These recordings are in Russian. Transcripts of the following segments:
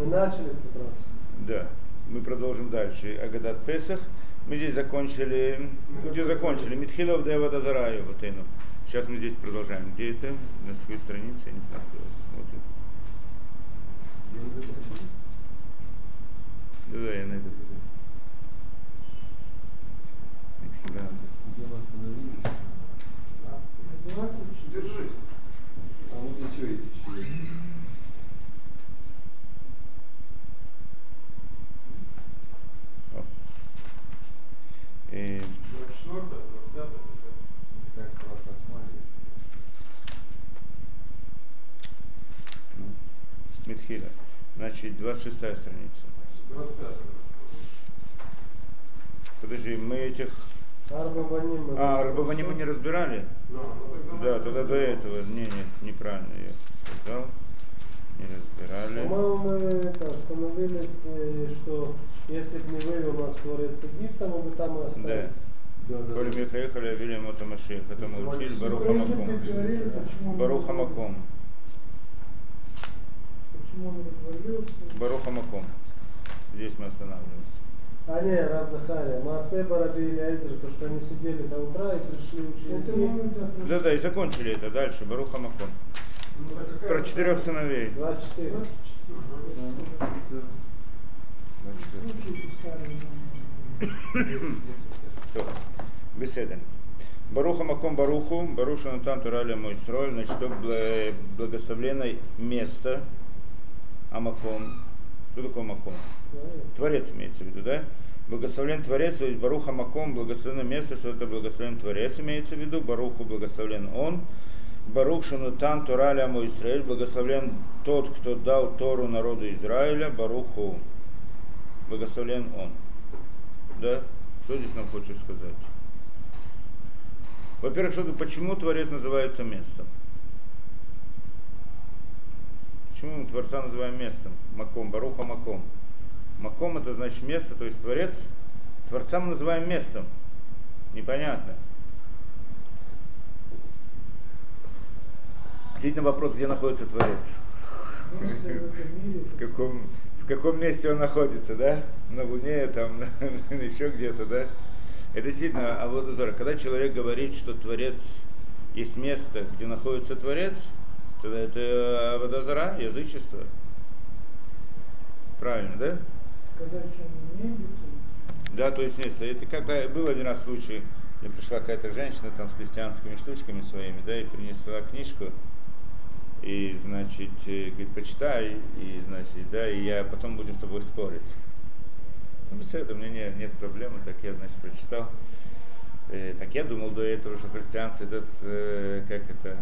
Мы начали в тот раз. Да. Мы продолжим дальше. Агадат Песах. Мы здесь закончили, где закончили? Митхилов Дева Дазараю, вот эну. Сейчас мы здесь продолжаем. Где это? На своей странице, я не знаю, смотрит. Да, да, я найду. Митхилов. Где мы остановились? Держись. А вот еще есть еще. О. Э, 24, 25, Как раз осматривать. ну, Митхила. Значит, 26 страница. 25. Подожди, мы этих... Мы А, начали. Рабавани мы не разбирали? Да, тогда до этого. Не, нет, неправильно я сказал. Не разбирали. По-моему, мы это, остановились, э, что если бы не вывел нас Творец Египта, мы бы там и остались. Да, да. Коли Михаихали Авилем это Машех. Это мы учили Баруха Про Египет Маком. говорили, почему он Баруха Маком. Почему он растворился? Баруха Маком. Здесь мы останавливаемся. А не, Раб Захария, Маасе Бараби или Эзра, то, что они сидели до утра и пришли ученики. да, Да, и закончили это. Дальше. Баруха Маком. Ну, Про четырех сыновей. 24. Случаи писали. То. Беседа. Баруха Маком Баруху, Баруша Натан Тураля мой строй, значит, то бла- благословенное место, а Маком. Что такое Маком? Творец имеется в виду, да? Благословлен Творец, то есть Баруха Маком, благословенное место, что это благословен Творец имеется в виду, Баруху благословлен Он, Барух Шанутан Тураля мой Израиль, благословлен тот, кто дал Тору народу Израиля, Баруху, благословлен Он. Да? Что здесь нам хочет сказать? Во-первых, что, почему Творец называется местом? Почему мы Творца называем местом? Маком, Баруха Маком. Маком это значит место, то есть Творец. Творца мы называем местом. Непонятно. Ответить на вопрос, где находится Творец. В каком, в каком месте он находится, да? На Луне, там, еще где-то, да? Это действительно, а вот когда человек говорит, что Творец есть место, где находится Творец, тогда это Аводозара, язычество. Правильно, да? Когда Да, то есть место. Это как-то был один раз случай, мне пришла какая-то женщина там с христианскими штучками своими, да, и принесла книжку, и, значит, э, говорит, почитай, и, значит, да, и я потом будем с тобой спорить. Ну, без этого, у меня нет, нет проблемы, так я, значит, прочитал. Э, так я думал до этого, что христианство это, с, э, как это,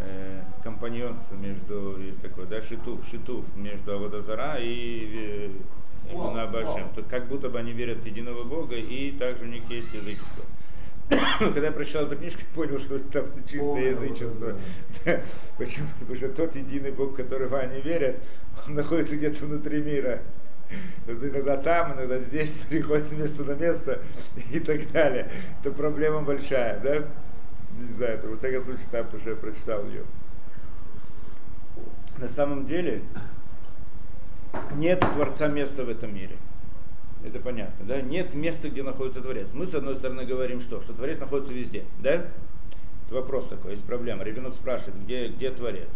э, компаньонство между, есть такое, да, шитуф, шитуф между Аводозара и э, сплав. Башем. То как будто бы они верят в единого Бога, и также у них есть язычество. Когда я прочитал эту книжку, понял, что там чистое язычество. Почему? Потому что тот единый Бог, которого они верят, он находится где-то внутри мира. Иногда там, иногда здесь, переходит с места на место и так далее. Это проблема большая, да? Не знаю, это, во всяком случае там, потому что я прочитал ее. На самом деле, нет Творца места в этом мире. Это понятно, да? Нет места, где находится Творец. Мы, с одной стороны, говорим что? Что Творец находится везде, да? Это вопрос такой, есть проблема. Ребенок спрашивает, где, где Творец?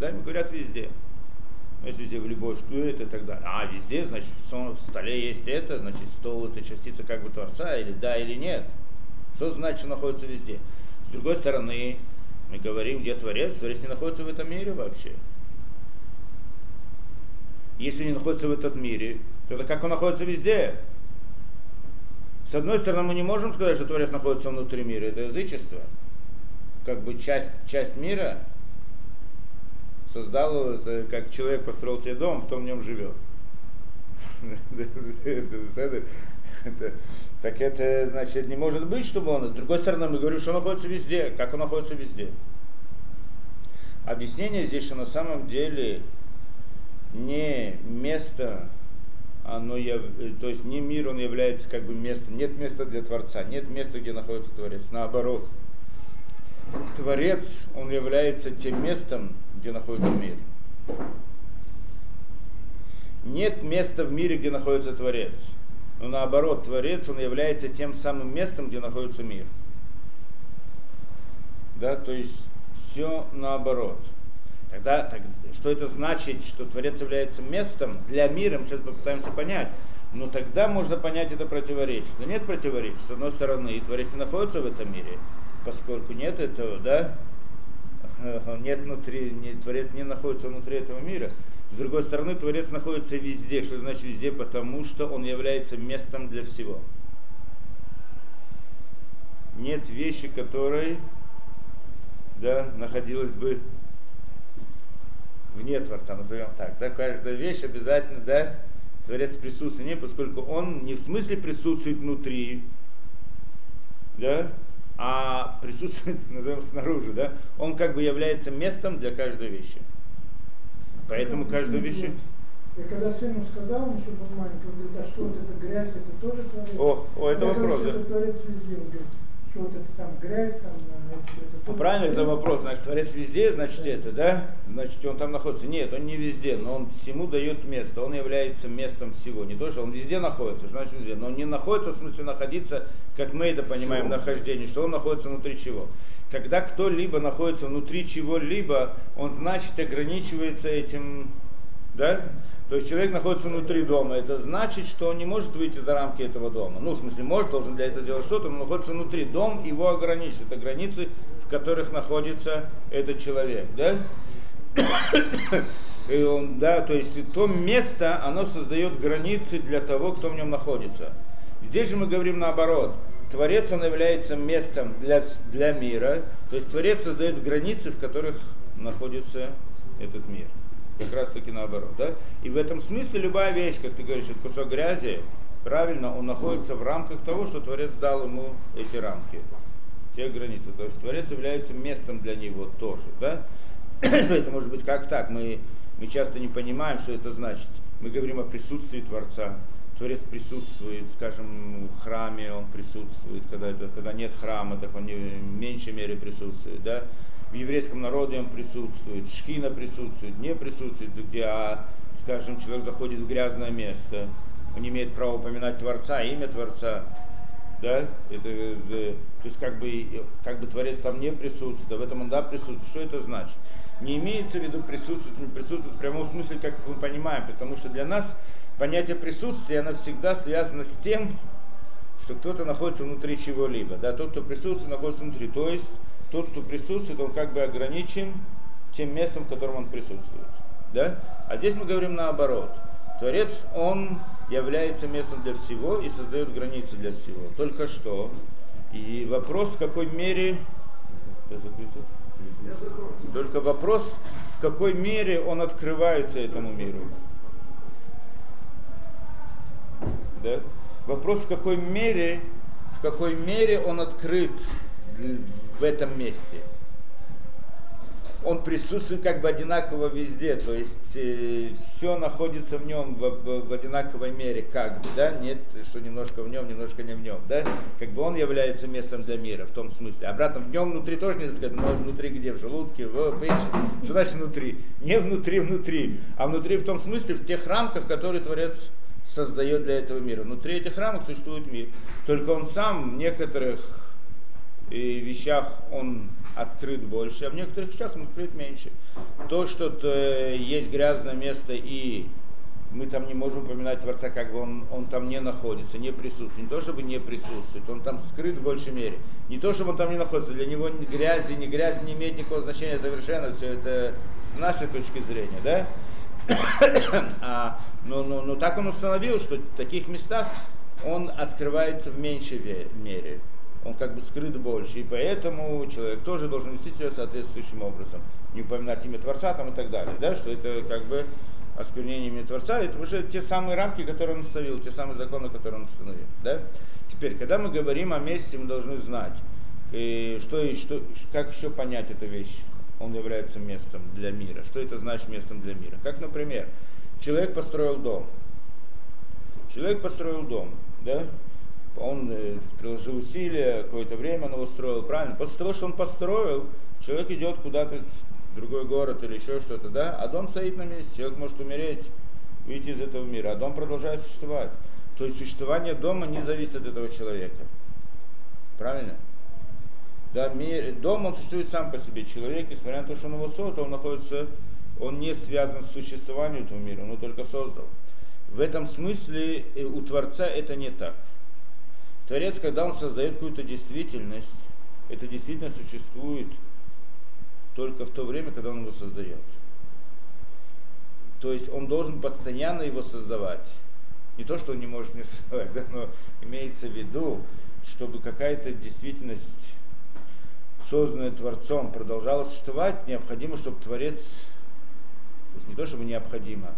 Да, ему говорят везде. Ну, Если везде в любой, что это и так далее. А, везде, значит, в столе есть это, значит, стол это частица как бы Творца, или да, или нет. Что значит, что находится везде? С другой стороны, мы говорим, где Творец, Творец не находится в этом мире вообще. Если не находится в этом мире, то это как он находится везде? С одной стороны, мы не можем сказать, что Творец находится внутри мира, это язычество. Как бы часть, часть мира создал, как человек построил себе дом, потом в нем живет. Так это значит не может быть, чтобы он. С другой стороны, мы говорим, что он находится везде. Как он находится везде? Объяснение здесь, что на самом деле не место, оно яв... то есть не мир, он является как бы местом. Нет места для Творца, нет места, где находится Творец. Наоборот, Творец, он является тем местом, где находится мир. нет места в мире, где находится Творец. Но наоборот, Творец, он является тем самым местом, где находится мир. Да, то есть все наоборот. Тогда, так, что это значит, что Творец является местом для мира, мы сейчас попытаемся понять. Но тогда можно понять это противоречие. Но нет противоречия. С одной стороны, и Творец не находится в этом мире, поскольку нет этого, да, нет внутри, не, Творец не находится внутри этого мира. С другой стороны, Творец находится везде. Что значит везде? Потому что он является местом для всего. Нет вещи, которой да, находилась бы вне Творца, назовем так. Да, каждая вещь обязательно, да, Творец присутствует в ней, поскольку он не в смысле присутствует внутри, да, а присутствует, назовем, снаружи, да, он как бы является местом для каждой вещи. Поэтому каждую вещь... И когда сыну сказал, он еще был маленький, он говорит, а что вот это грязь, это тоже творец? О, о, это Я вопрос, говорю, да. это творец везде. Он говорит, что вот это там грязь, там, а, это, это Ну, правильно, это вопрос. Значит, Творец везде, значит, это, да? Значит, он там находится. Нет, он не везде, но он всему дает место. Он является местом всего. Не то, что он везде находится, значит везде. Но он не находится, в смысле находиться, как мы это понимаем, нахождение, что он находится внутри чего. Когда кто-либо находится внутри чего-либо, он, значит, ограничивается этим, да? То есть человек находится внутри дома, это значит, что он не может выйти за рамки этого дома. Ну, в смысле, может, должен для этого делать что-то, но находится внутри. Дом его ограничивает. Это границы, в которых находится этот человек. Да? И он, да, то есть то место, оно создает границы для того, кто в нем находится. Здесь же мы говорим наоборот. Творец, он является местом для, для мира. То есть Творец создает границы, в которых находится этот мир. Как раз таки наоборот. Да? И в этом смысле любая вещь, как ты говоришь, это кусок грязи, правильно, он находится в рамках того, что Творец дал ему эти рамки, те границы. То есть Творец является местом для него тоже. Да? это может быть как так. Мы, мы часто не понимаем, что это значит. Мы говорим о присутствии Творца. Творец присутствует, скажем, в храме он присутствует, когда, когда нет храма, так он не, в меньшей мере присутствует. Да? В еврейском народе он присутствует, шхина присутствует, не присутствует, где, а, скажем, человек заходит в грязное место, он не имеет права упоминать Творца, имя Творца. Да? Это, э, то есть как бы, как бы Творец там не присутствует, а в этом он да присутствует. Что это значит? Не имеется в виду присутствует, не присутствует в прямом смысле, как мы понимаем, потому что для нас понятие присутствия, оно всегда связано с тем, что кто-то находится внутри чего-либо. Да? Тот, кто присутствует, находится внутри. То есть тот, кто присутствует, он как бы ограничен тем местом, в котором он присутствует. Да? А здесь мы говорим наоборот. Творец, он является местом для всего и создает границы для всего. Только что. И вопрос, в какой мере... Только вопрос, в какой мере он открывается этому миру. Да? Вопрос, в какой мере, в какой мере он открыт в этом месте. Он присутствует как бы одинаково везде, то есть э, все находится в нем в, в- в одинаковой мере, как бы, да, нет, что немножко в нем, немножко не в нем, да, как бы он является местом для мира в том смысле. Обратно в нем внутри тоже нельзя сказать, но внутри где, в желудке, в печени, что значит внутри? Не внутри, внутри, а внутри в том смысле, в тех рамках, которые Творец создает для этого мира. Внутри этих рамок существует мир. Только он сам в некоторых э, вещах он открыт больше, а в некоторых вещах он открыт меньше. То, что э, есть грязное место и мы там не можем упоминать Творца, как бы он, он там не находится, не присутствует. Не то, чтобы не присутствует, он там скрыт в большей мере. Не то, чтобы он там не находится, для него грязи, не грязь не имеет никакого значения совершенно, все это с нашей точки зрения, да? а, но, но, но так он установил, что в таких местах он открывается в меньшей мере. Он как бы скрыт больше. И поэтому человек тоже должен вести себя соответствующим образом. Не упоминать имя Творца там и так далее. Да? Что это как бы осквернение имени Творца. Это уже те самые рамки, которые он установил, те самые законы, которые он установил. Да? Теперь, когда мы говорим о месте, мы должны знать, и что, и что, как еще понять эту вещь. Он является местом для мира. Что это значит местом для мира? Как, например, человек построил дом. Человек построил дом, да? Он э, приложил усилия, какое-то время он его строил, правильно? После того, что он построил, человек идет куда-то в другой город или еще что-то, да? А дом стоит на месте, человек может умереть. выйти из этого мира, а дом продолжает существовать. То есть существование дома не зависит от этого человека. Правильно? Да, мир, дом, он существует сам по себе. Человек, несмотря на то, что он его создал, он находится, он не связан с существованием этого мира, он его только создал. В этом смысле э, у Творца это не так. Творец, когда он создает какую-то действительность, эта действительность существует только в то время, когда он его создает. То есть он должен постоянно его создавать. Не то, что он не может не создавать, да, но имеется в виду, чтобы какая-то действительность, созданная Творцом, продолжала существовать, необходимо, чтобы Творец, то есть не то, чтобы необходимо,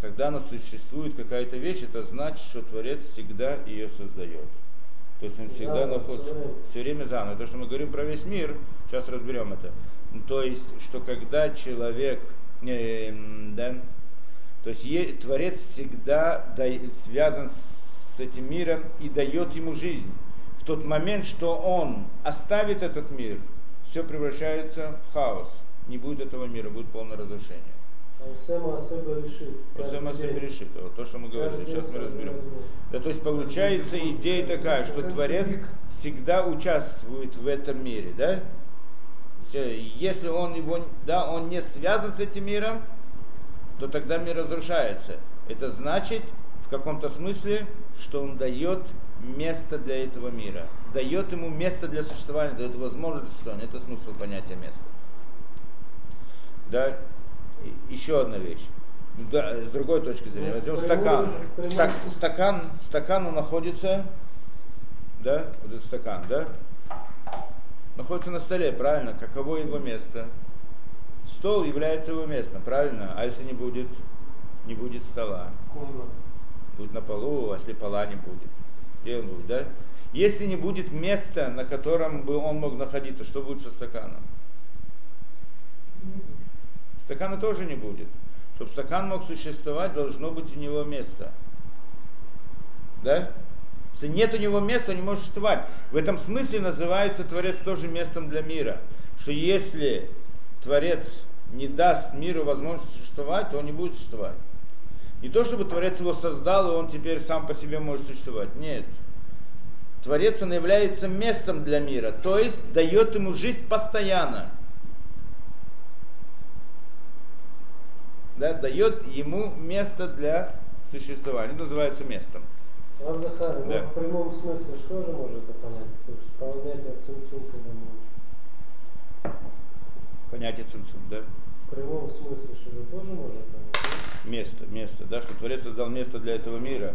когда она существует какая-то вещь, это значит, что Творец всегда ее создает. То есть он всегда находится все время заново. То, что мы говорим про весь мир, сейчас разберем это. Ну, То есть, что когда человек, э, да, то есть Творец всегда связан с этим миром и дает ему жизнь. В тот момент, что он оставит этот мир, все превращается в хаос. Не будет этого мира, будет полное разрушение. Все мы себе решит. Вот то, что мы говорили, сейчас мы разберем. Да, то есть получается идея такая, что Творец всегда участвует в этом мире, да? Если он его, да, он не связан с этим миром, то тогда мир разрушается. Это значит, в каком-то смысле, что он дает место для этого мира. Дает ему место для существования, дает возможность существования. Это смысл понятия места. Да? Еще одна вещь. Да, с другой точки зрения. Ну, Возьмем стакан. Стак- стакан. Стакан он находится, да, вот этот стакан, да, находится на столе, правильно? Каково его место? Стол является его местом, правильно? А если не будет, не будет стола, Комната. Будет на полу, а если пола не будет, где он будет, да? Если не будет места, на котором бы он мог находиться, что будет со стаканом? Стакана тоже не будет. Чтобы стакан мог существовать, должно быть у него место. Да? Если нет у него места, он не может существовать. В этом смысле называется Творец тоже местом для мира. Что если Творец не даст миру возможность существовать, то он не будет существовать. Не то, чтобы Творец его создал, и он теперь сам по себе может существовать. Нет. Творец, он является местом для мира, то есть дает ему жизнь постоянно. Да, дает ему место для существования. Называется местом. Рав Захар, ну, Да. в прямом смысле что же может это понять? То есть понятие цинцум, когда мы учим. Понятие цимцум, да? В прямом смысле, что это тоже может понять? Место, место, да, что Творец создал место для этого мира, Да.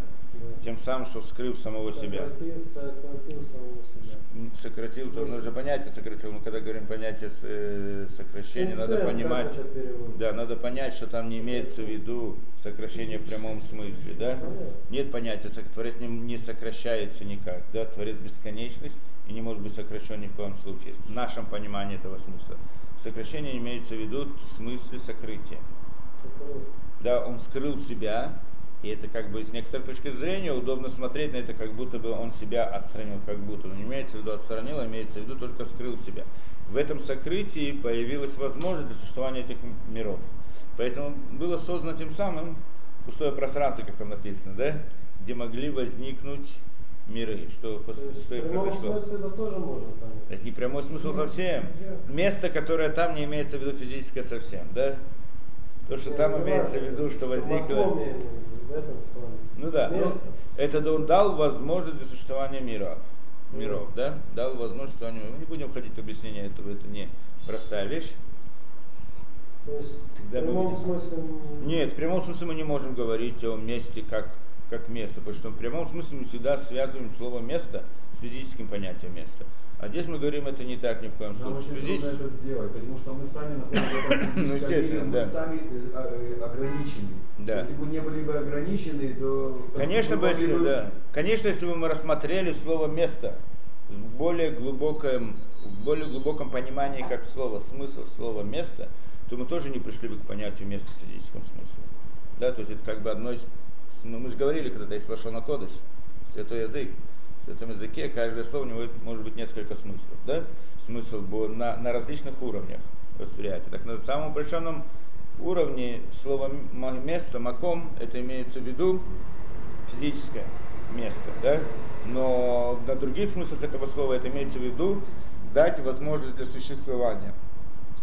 Тем самым, что скрыл самого себя. Сократил, самого себя. Сократил, то нужно понятие сократил, мы когда говорим понятие э, сокращения, надо понимать, да, надо понять, что там не имеется в виду сокращение в прямом смысле, да? Нет понятия, Творец не, не сокращается никак, да, Творец бесконечность и не может быть сокращен ни в коем случае. В нашем понимании этого смысла. Сокращение имеется в виду в смысле сокрытия. Да, он скрыл себя, и это как бы с некоторой точки зрения удобно смотреть на это, как будто бы он себя отстранил, как будто. Но не имеется в виду отстранил, а имеется в виду только скрыл себя. В этом сокрытии появилась возможность для существования этих миров. Поэтому было создано тем самым пустое пространство, как там написано, да, где могли возникнуть миры, что, То есть что и произошло. смысле это тоже можно понять. Это не прямой смысл совсем. Место, которое там не имеется в виду физическое совсем, да? То, что там Ну, имеется в виду, что возникло... Ну да, ну, это он дал возможность для существования мира, миров, да? Дал возможность существования. Мы не будем входить в объяснение этого, это не простая вещь. То есть Тогда в прямом видим- смысле... Нет, в прямом смысле мы не можем говорить о месте как, как место, потому что в прямом смысле мы всегда связываем слово место с физическим понятием места. А здесь мы говорим, это не так ни в коем Нам случае. очень Здесь- трудно это сделать, потому что мы сами находимся в Ну, мире, мы да. сами э, ограничены. Да. Если бы не были бы ограничены, то... Конечно, бы, если, бы- да. Конечно, если бы мы рассмотрели слово место в более глубоком, в более глубоком понимании как слово, смысл слова место, то мы тоже не пришли бы к понятию места в физическом смысле. Да, то есть это как бы одно из... Мы, же говорили когда-то есть Лашона Кодыш, святой язык. В святом языке каждое слово у него может быть несколько смыслов. Да? Смысл был на, на различных уровнях восприятия. Так на самом упрощенном уровне слова м- место, маком, это имеется в виду физическое место, да? Но на других смыслах этого слова это имеется в виду дать возможность для существования.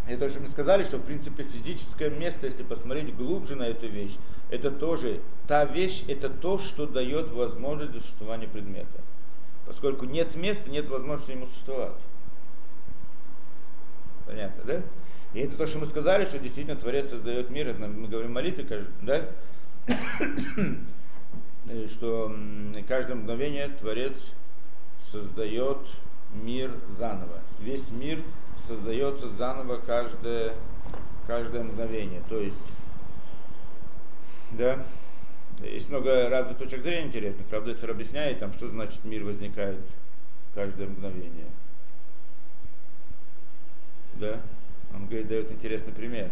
И то, что мы сказали, что в принципе физическое место, если посмотреть глубже на эту вещь, это тоже, та вещь, это то, что дает возможность для существования предмета. Поскольку нет места, нет возможности ему существовать. Понятно, да? И это то, что мы сказали, что действительно Творец создает мир, это мы говорим молитвы, да? Что каждое мгновение Творец создает мир заново. Весь мир создается заново каждое, каждое мгновение. То есть, да, есть много разных точек зрения интересных. Правда, если объясняет, там, что значит мир возникает каждое мгновение. Да? Он говорит, дает интересный пример.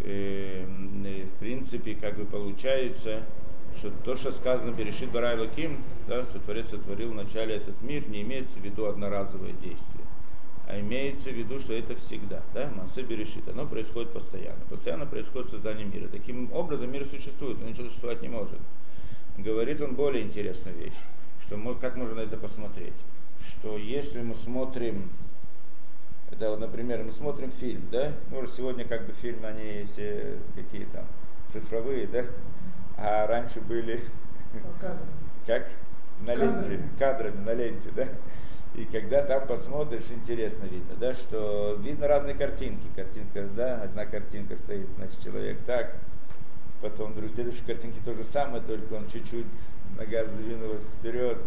И, в принципе, как бы получается, что то, что сказано Берешит Барай Лаким, да, что Творец сотворил в начале этот мир, не имеется в виду одноразовое действие, а имеется в виду, что это всегда. Да? Массе Берешит, оно происходит постоянно. Постоянно происходит создание мира. Таким образом мир существует, но ничего существовать не может. Говорит он более интересную вещь, что мы, как можно на это посмотреть, что если мы смотрим это вот, например, мы смотрим фильм, да? Ну, сегодня как бы фильмы, они все какие там цифровые, да? А раньше были как на ленте, кадрами на ленте, да? И когда там посмотришь, интересно видно, да, что видно разные картинки. Картинка, да, одна картинка стоит, значит, человек так, потом вдруг в следующей картинке то же самое, только он чуть-чуть нога сдвинулась вперед,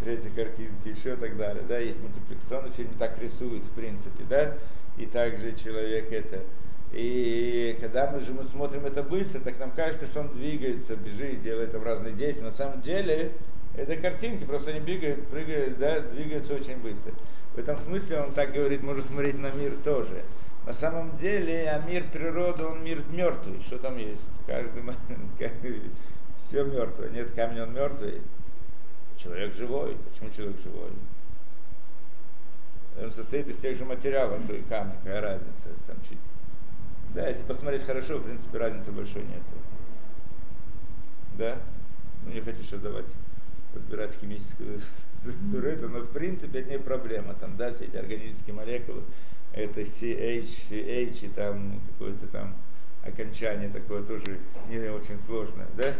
третья картинка, еще так далее, да, есть мультипликационный фильм, так рисуют, в принципе, да, и также человек это. И когда мы же мы смотрим это быстро, так нам кажется, что он двигается, бежит, делает там разные действия. На самом деле, это картинки, просто они бегают, прыгают, да, двигаются очень быстро. В этом смысле он так говорит, можно смотреть на мир тоже. На самом деле, а мир природы, он мир мертвый. Что там есть? Каждый все мертвое. Нет камня, он мертвый. Человек живой. Почему человек живой? Он состоит из тех же материалов, что и камень, какая разница. Там чуть... Да, если посмотреть хорошо, в принципе, разницы большой нет. Да? Ну, не хочу сейчас давать разбирать химическую структуру, это, но в принципе это не проблема. Там, да, все эти органические молекулы, это CH, CH и там какое-то там окончание такое тоже не очень сложное, да?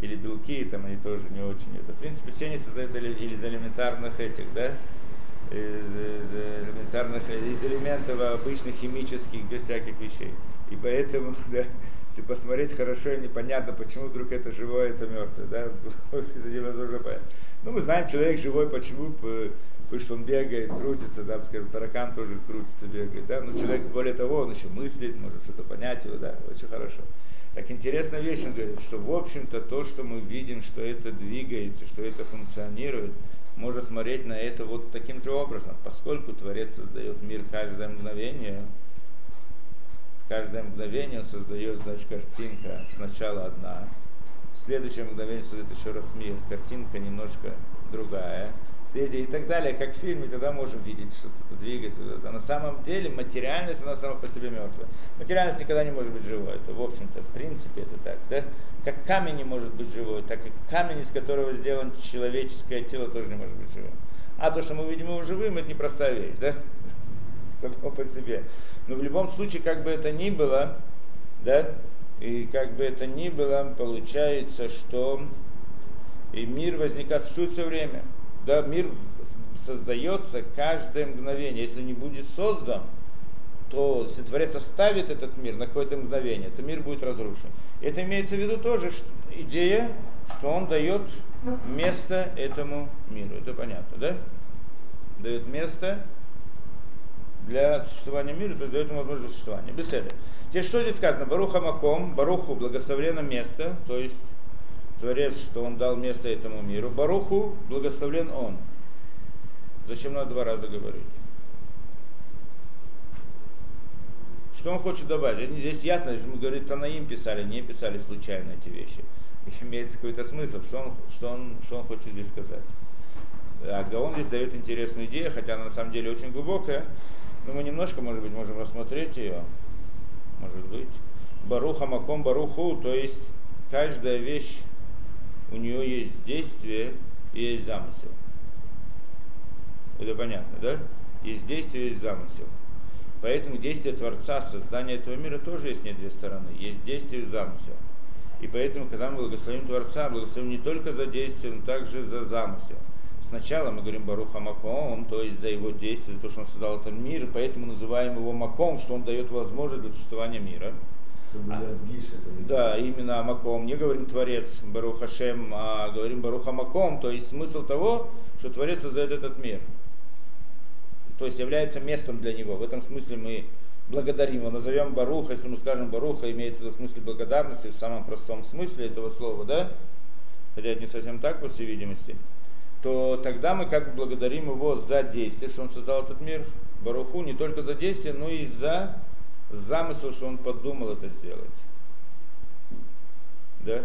Или белки, там они тоже не очень. Это, в принципе, все они создают из элементарных этих, да? Из элементарных, из элементов обычных химических, без всяких вещей. И поэтому, да, если посмотреть хорошо, непонятно, почему вдруг это живое, это мертвое, да, это невозможно понять. Ну, мы знаем, человек живой, почему, потому что он бегает, крутится, да, скажем, таракан тоже крутится, бегает, да, но человек, более того, он еще мыслит, может что-то понять его, да, очень хорошо. Так интересная вещь, он говорит, что в общем-то то, что мы видим, что это двигается, что это функционирует, можно смотреть на это вот таким же образом, поскольку Творец создает мир каждое мгновение, каждое мгновение он создает, значит, картинка сначала одна, в следующее мгновение создает еще раз мир, картинка немножко другая, и так далее, как в фильме, тогда можем видеть, что кто-то двигается. А на самом деле материальность, она сама по себе мертвая. Материальность никогда не может быть живой. Это, в общем-то, в принципе, это так. Да? Как камень не может быть живой, так и камень, из которого сделано человеческое тело, тоже не может быть живым. А то, что мы видим его живым, это непростая вещь, да? Само по себе. Но в любом случае, как бы это ни было, да, и как бы это ни было, получается, что и мир возникает, существует все время да, мир создается каждое мгновение. Если не будет создан, то если Творец оставит этот мир на какое-то мгновение, то мир будет разрушен. Это имеется в виду тоже что, идея, что он дает место этому миру. Это понятно, да? Дает место для существования мира, то дает ему возможность существования. Беседа. Теперь что здесь сказано? Баруха Маком, Баруху благословлено место, то есть Творец, что он дал место этому миру. Баруху благословлен он. Зачем надо два раза говорить? Что он хочет добавить? Здесь ясно, что мы говорим, Танаим писали, не писали случайно эти вещи. Имеется какой-то смысл, что он, что, он, что он хочет здесь сказать. А Гаон здесь дает интересную идею, хотя она на самом деле очень глубокая. Но мы немножко, может быть, можем рассмотреть ее. Может быть. Баруха Маком Баруху, то есть каждая вещь, у нее есть действие и есть замысел. Это понятно, да? Есть действие, есть замысел. Поэтому действие Творца, создание этого мира тоже есть не две стороны. Есть действие и замысел. И поэтому, когда мы благословим Творца, благословим не только за действие, но также за замысел. Сначала мы говорим Баруха Маком, то есть за его действие, за то, что он создал этот мир, и поэтому называем его Маком, что он дает возможность для существования мира. А. Да, именно Маком. Не говорим Творец Барух Хашем, а говорим Баруха Маком, то есть смысл того, что Творец создает этот мир. То есть является местом для него. В этом смысле мы благодарим его. Назовем Баруха, если мы скажем Баруха, имеется в виду в смысле благодарности, в самом простом смысле этого слова, да? Хотя это не совсем так, по всей видимости. То тогда мы как бы благодарим его за действие, что он создал этот мир. Баруху не только за действие, но и за замысел, что он подумал это сделать. Да?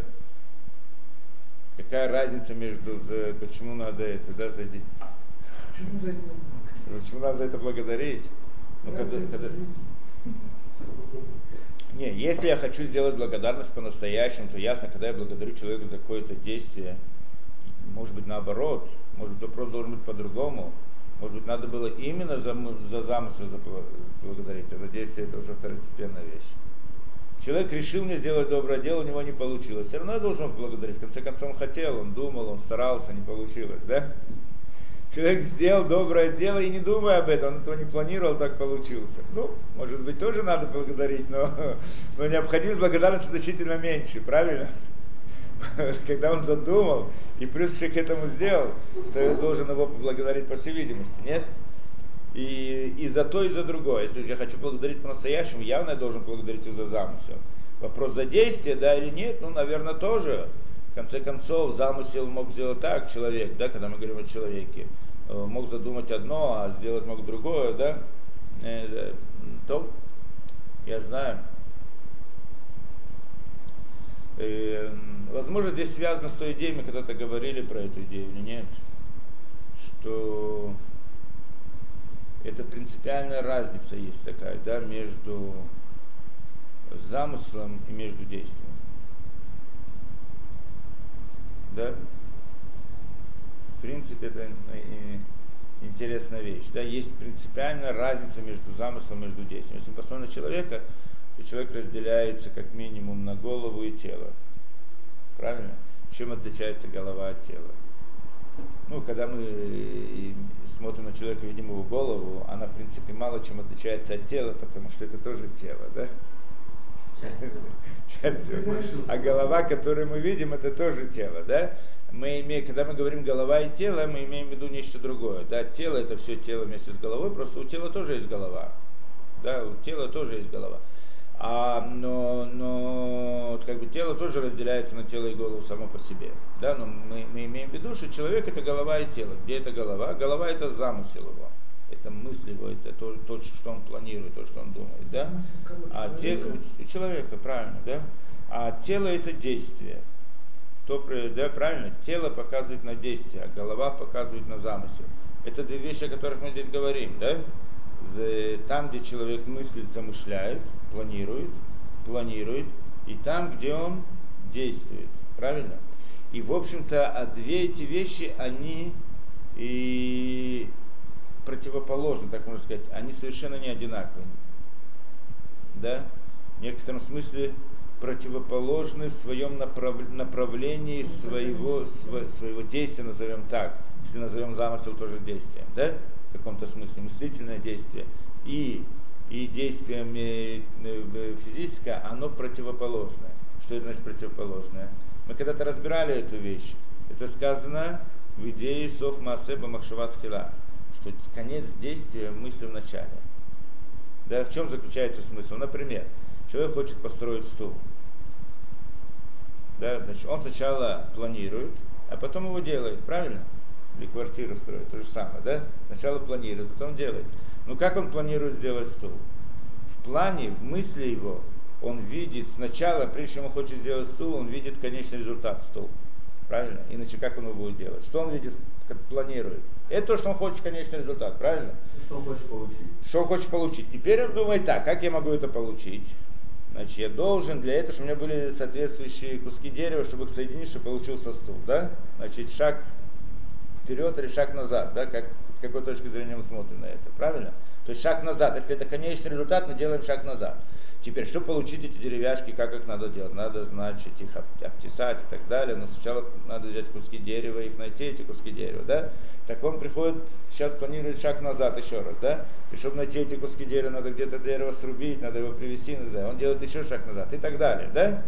Какая разница между, за- почему надо это, да, за, де- Почему надо за это благодарить? Ну, когда, когда-? Не, если я хочу сделать благодарность по-настоящему, то ясно, когда я благодарю человека за какое-то действие, может быть наоборот, может быть вопрос должен быть по-другому, может быть надо было именно за, за замысел благодарить, а за действие это уже второстепенная вещь. Человек решил мне сделать доброе дело, у него не получилось. Все равно я должен благодарить. В конце концов, он хотел, он думал, он старался, не получилось, да? Человек сделал доброе дело и не думая об этом, он этого не планировал, так получился. Ну, может быть, тоже надо благодарить, но, но необходимость благодарности значительно меньше, правильно? Когда он задумал и плюс еще к этому сделал, то я должен его поблагодарить по всей видимости, нет? И, и за то, и за другое. Если я хочу благодарить по-настоящему, явно я должен благодарить его за замысел. Вопрос за действие, да или нет, ну, наверное, тоже. В конце концов, замысел мог сделать так человек, да, когда мы говорим о человеке, э, мог задумать одно, а сделать мог другое, да, Э, да, то я знаю. Возможно, здесь связано с той идеей, мы когда-то говорили про эту идею или нет, что это принципиальная разница есть такая, да, между замыслом и между действием. Да? В принципе, это э, интересная вещь. Да? Есть принципиальная разница между замыслом и между действием. Если мы посмотрим на человека, то человек разделяется как минимум на голову и тело. Правильно? Чем отличается голова от тела? Ну, когда мы э, смотрим на человека, видим его голову, она, в принципе, мало чем отличается от тела, потому что это тоже тело, да? Частью. А голова, которую мы видим, это тоже тело, да? Мы имеем, когда мы говорим голова и тело, мы имеем в виду нечто другое. Да? Тело это все тело вместе с головой, просто у тела тоже есть голова. Да, у тела тоже есть голова. А, но, но как бы тело тоже разделяется на тело и голову само по себе. Да? Но мы, мы имеем в виду, что человек это голова и тело. Где это голова? Голова это замысел его. Это мысль его, это то, то, что он планирует, то, что он думает. Да? А тело у человека, правильно, да? А тело это действие. То, да, правильно? Тело показывает на действие, а голова показывает на замысел. Это две вещи, о которых мы здесь говорим, да? Там, где человек мыслит, замышляет, планирует, планирует, и там, где он действует, правильно? И, в общем-то, а две эти вещи, они и противоположны, так можно сказать, они совершенно не одинаковые да, в некотором смысле противоположны в своем направ- направлении своего, сво- своего действия, назовем так, если назовем замысел тоже действием, да, в каком-то смысле, мыслительное действие, и, и действием э, э, физическое, оно противоположное. Что это значит противоположное? Мы когда-то разбирали эту вещь. Это сказано в идее Сов Маасеба Махшават Хила, что конец действия мысли в начале. Да, в чем заключается смысл? Например, человек хочет построить стул. Да, значит, он сначала планирует, а потом его делает, правильно? Или квартиру строит, то же самое, да? Сначала планирует, потом делает. Ну как он планирует сделать стул? В плане, в мысли его, он видит сначала, прежде чем он хочет сделать стул, он видит конечный результат стул. Правильно? Иначе как он его будет делать? Что он видит, как планирует? Это то, что он хочет конечный результат, правильно? Что он хочет получить? Что он хочет получить? Теперь он думает так, как я могу это получить? Значит, я должен для этого, чтобы у меня были соответствующие куски дерева, чтобы их соединить, чтобы получился стул, да? Значит, шаг вперед или шаг назад, да, как, какой точки зрения мы смотрим на это, правильно? То есть шаг назад, если это конечный результат, мы делаем шаг назад. Теперь, чтобы получить эти деревяшки, как их надо делать? Надо, значит, их обтесать и так далее. Но сначала надо взять куски дерева, их найти, эти куски дерева, да? Так он приходит, сейчас планирует шаг назад еще раз, да? И чтобы найти эти куски дерева, надо где-то дерево срубить, надо его привести, надо, он делает еще шаг назад и так далее, да?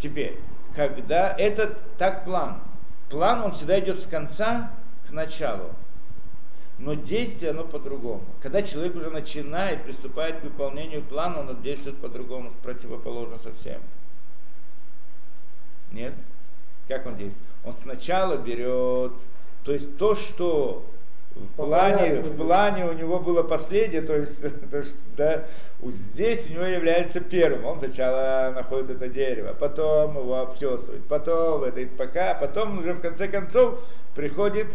Теперь, когда это так план, план он всегда идет с конца к началу. Но действие, оно по-другому. Когда человек уже начинает, приступает к выполнению плана, он действует по-другому, противоположно совсем. Нет? Как он действует? Он сначала берет, то есть то, что в плане, в плане у него было последнее, то есть, то, что, да, здесь у него является первым. Он сначала находит это дерево, потом его обтесывает, потом это, и пока, потом уже в конце концов приходит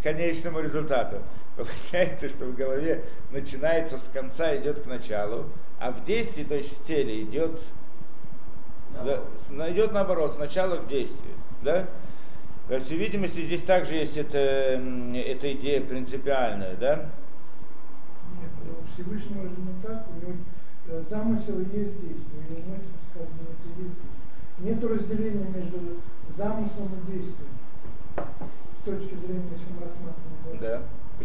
к конечному результату. Получается, что в голове начинается с конца, идет к началу, а в действии, то есть в теле, идет, да, с- идет наоборот, сначала к действию. Да? По всей видимости, здесь также есть эта, эта идея принципиальная, да? Нет, у Всевышнего же не так, у него э, замысел и есть действие, у него сказано, это есть действие. Нет разделения между замыслом и действием. С точки зрения. Да.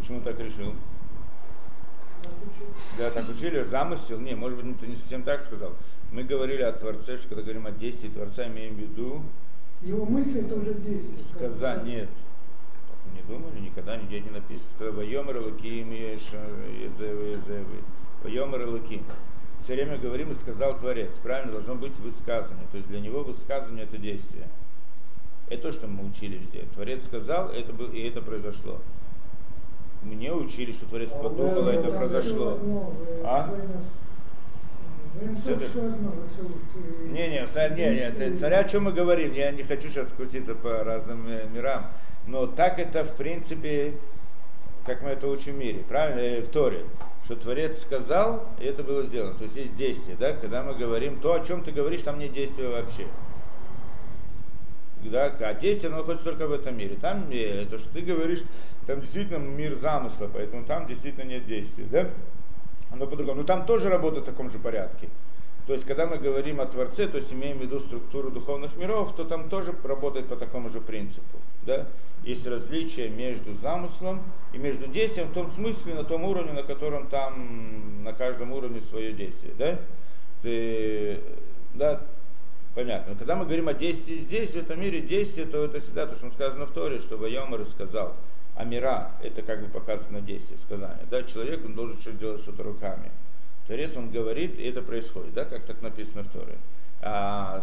Почему так решил? Да, так учили, замысел, не, может быть, ты не совсем так сказал. Мы говорили о Творце, что когда говорим о действии Творца, имеем в виду Его мысли это уже действие. сказать, нет. Так не думали, никогда нигде не написано. Сказал, Вайомер Луким. Вайомер Луким. Все время говорим, и сказал Творец. Правильно, должно быть высказывание. То есть для него высказывание это действие. Это то, что мы учили везде. Творец сказал, это был, и это произошло. Мне учили, что Творец подумал, это произошло. А? Не, не, царь, не, не, царя, о чем мы говорим, я не хочу сейчас крутиться по разным э, мирам, но так это в принципе, как мы это учим в мире, правильно, Э, в Торе, что Творец сказал, и это было сделано, то есть есть действие, да, когда мы говорим, то, о чем ты говоришь, там нет действия вообще. Да, а действие оно находится только в этом мире. Там э, то, что ты говоришь, там действительно мир замысла, поэтому там действительно нет действия. Да? Оно по-другому. Но там тоже работает в таком же порядке. То есть, когда мы говорим о Творце, то есть имеем в виду структуру духовных миров, то там тоже работает по такому же принципу. Да? Есть различие между замыслом и между действием в том смысле, на том уровне, на котором там на каждом уровне свое действие. Да? Ты, да, понятно. Но когда мы говорим о действии здесь, в этом мире, действие, то это всегда то, что сказано в Торе, что Вайомар сказал. Амира, это как бы показывает на действие, сказание. Да, человек, он должен что делать что-то руками. Творец, он говорит, и это происходит, да, как так написано в Торе. А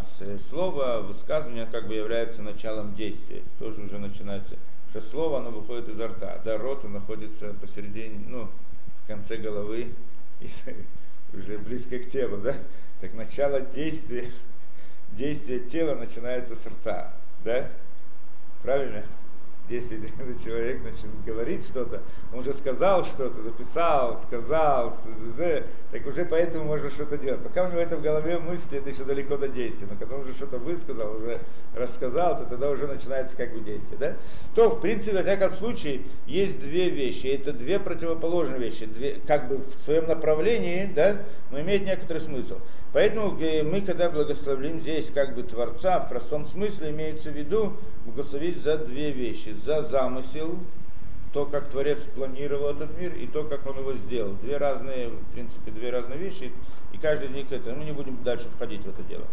слово, высказывание как бы является началом действия. Тоже уже начинается. Что слово, оно выходит изо рта. Да, рот, он находится посередине, ну, в конце головы, и уже близко к телу, да. Так начало действия, действие тела начинается с рта, да? Правильно? Если человек начнет говорить что-то, он уже сказал что-то, записал, сказал, с- з- з, так уже поэтому можно что-то делать. Пока у него это в голове мысли, это еще далеко до действия. Но когда он уже что-то высказал, уже рассказал, то тогда уже начинается как бы действие. Да? То, в принципе, во всяком случае, есть две вещи. Это две противоположные вещи. Две, как бы в своем направлении, да, но имеет некоторый смысл. Поэтому э, мы, когда благословим здесь как бы Творца, в простом смысле имеется в виду благословить за две вещи. За замысел, то, как Творец планировал этот мир, и то, как он его сделал. Две разные, в принципе, две разные вещи, и каждый из них это. Мы не будем дальше входить в это дело.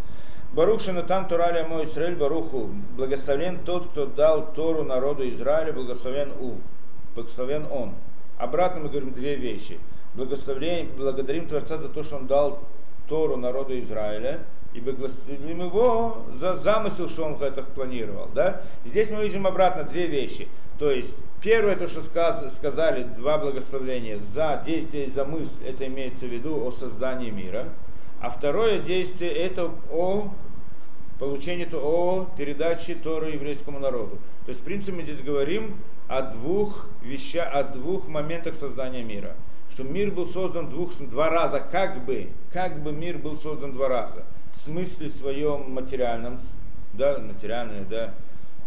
Барух Шанатан Тураля мой Израиль Баруху. Благословен тот, кто дал Тору народу Израиля, благословен У. Благословен Он. Обратно мы говорим две вещи. Благословение, благодарим Творца за то, что Он дал Тору народу Израиля, и благословим его за замысел, что он это планировал. Да? Здесь мы видим обратно две вещи. То есть, первое, то, что сказ- сказали, два благословения за действие и за мысль, это имеется в виду о создании мира. А второе действие, это о получении, то- о передаче Торы еврейскому народу. То есть, в принципе, мы здесь говорим о двух вещах, о двух моментах создания мира что мир был создан двух, два раза, как бы, как бы мир был создан два раза. в смысле своем материальном, да, материальное, да,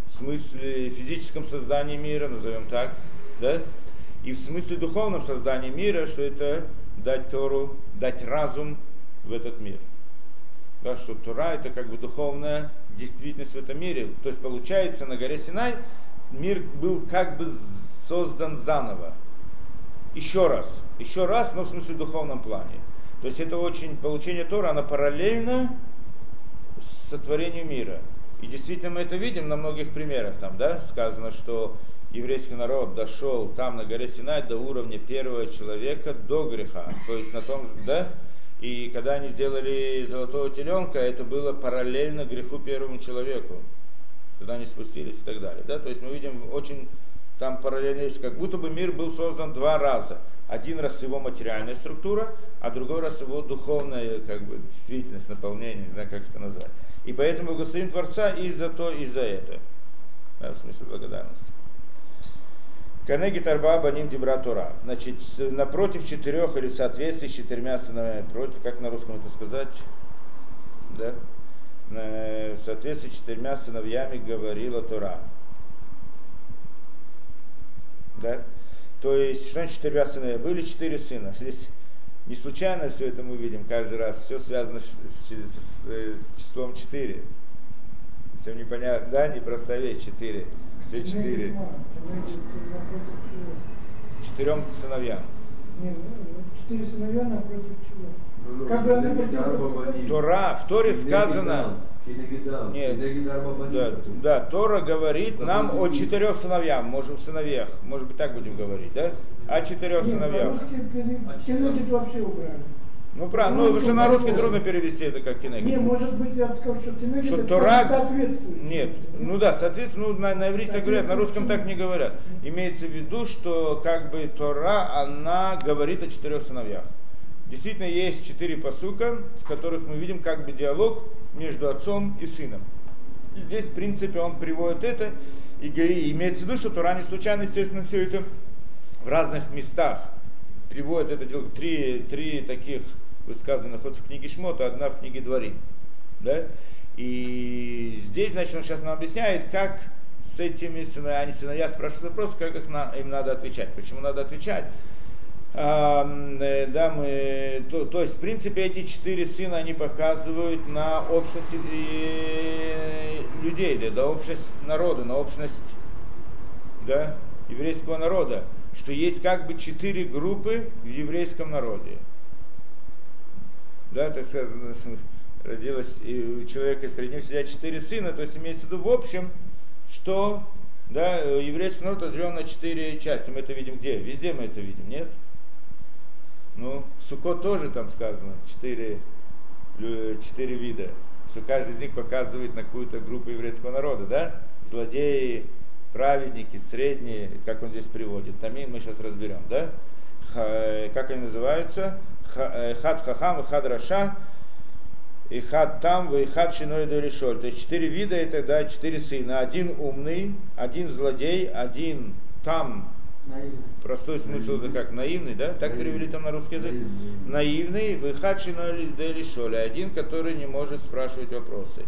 в смысле физическом создании мира, назовем так, да, и в смысле духовном создании мира, что это дать Тору, дать разум в этот мир. Да, что Тора это как бы духовная действительность в этом мире. То есть получается на горе Синай мир был как бы создан заново. Еще раз. Еще раз, но в смысле духовном плане. То есть это очень, получение Тора, оно параллельно сотворению мира. И действительно мы это видим на многих примерах. Там, да, сказано, что еврейский народ дошел там на горе Синай до уровня первого человека до греха. То есть на том же, да, и когда они сделали золотого теленка, это было параллельно греху первому человеку. Когда они спустились и так далее. Да? То есть мы видим очень там параллельно как будто бы мир был создан два раза. Один раз его материальная структура, а другой раз его духовная как бы, действительность, наполнение, не знаю, как это назвать. И поэтому благословим Творца и за то, и за это. Да, в смысле благодарности. Канеги Тарба Баним Дибра Тора. Значит, напротив четырех или в соответствии с четырьмя сыновьями. Против, как на русском это сказать? Да? В соответствии с четырьмя сыновьями говорила Тора. Да? То есть, что значит четырьмя сыновья? Были четыре сына. Здесь не случайно все это мы видим каждый раз. Все связано с, с, с, с числом четыре. Всем непонятно, да? Непростая вещь, четыре. Все четыре. Четырем сыновьям. Нет, ну, четыре сыновья напротив чего? Ну, Как бы они против- Тора, в Торе сказано, Нет. да, да, Тора говорит нам о четырех сыновьях, может, сыновьях, может быть, так будем говорить, да? О четырех Нет, сыновьях. кенегит вообще убрали. Ну, правильно, ну, потому что на русский трудно перевести это как Не, кинегит. может быть, я бы сказал, что кенегит Что это Тора- соответствует. Нет, ну да, соответственно, ну, на, на иврите так говорят, на русском так не говорят. Имеется в виду, что как бы Тора, она говорит о четырех сыновьях. Действительно, есть четыре посука, в которых мы видим как бы диалог между отцом и сыном. И здесь, в принципе, он приводит это, и имеется в виду, что Тора не случайно, естественно, все это в разных местах приводит это дело. Три, три таких высказывания находятся в книге Шмота, одна в книге Дворим. Да? И здесь, значит, он сейчас нам объясняет, как с этими сыновьями, они сыновья спрашивают вопрос, как их на- им надо отвечать. Почему надо отвечать? Э, да, мы, то, то есть, в принципе, эти четыре сына, они показывают на общность э, людей, да, на общность народа, на общность да, еврейского народа, что есть как бы четыре группы в еврейском народе. Да, так сказать, родилось и у человека при нем сидят четыре сына, то есть имеется в виду в общем, что да, еврейский народ разделен на четыре части. Мы это видим где? Везде мы это видим, нет? Ну, Суко тоже там сказано, четыре, четыре вида, что каждый из них показывает на какую-то группу еврейского народа, да? Злодеи, праведники, средние, как он здесь приводит. Тамин мы сейчас разберем, да? Ха- как они называются? Ха- э, Хад хахам хад раша, и хад там, и хад шиной решоль. То есть четыре вида, это да, четыре сына. Один умный, один злодей, один там, простой смысл это как наивный, да? Так перевели там на русский язык. Наивный, выхад шиной решоль. Один, который не может спрашивать вопросы.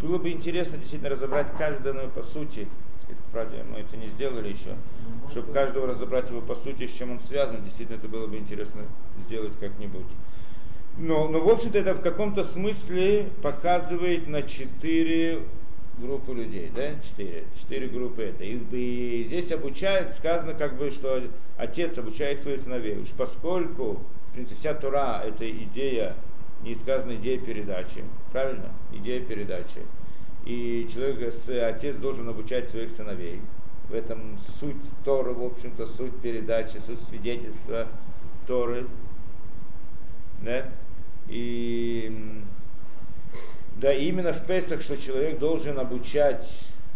Было бы интересно действительно разобрать каждого по сути. Правда, мы это не сделали еще. Чтобы каждого разобрать его по сути, с чем он связан, действительно это было бы интересно сделать как-нибудь. Но, но в общем-то это в каком-то смысле показывает на четыре группы людей, да, четыре, четыре группы это. И, и здесь обучает, сказано как бы, что отец обучает своих сыновей. Уж поскольку, в принципе, вся Тура это идея, не сказана идея передачи, правильно? Идея передачи. И человек, с- отец должен обучать своих сыновей. В этом суть Торы, в общем-то, суть передачи, суть свидетельства Торы. Да? И да, именно в Песах, что человек должен обучать,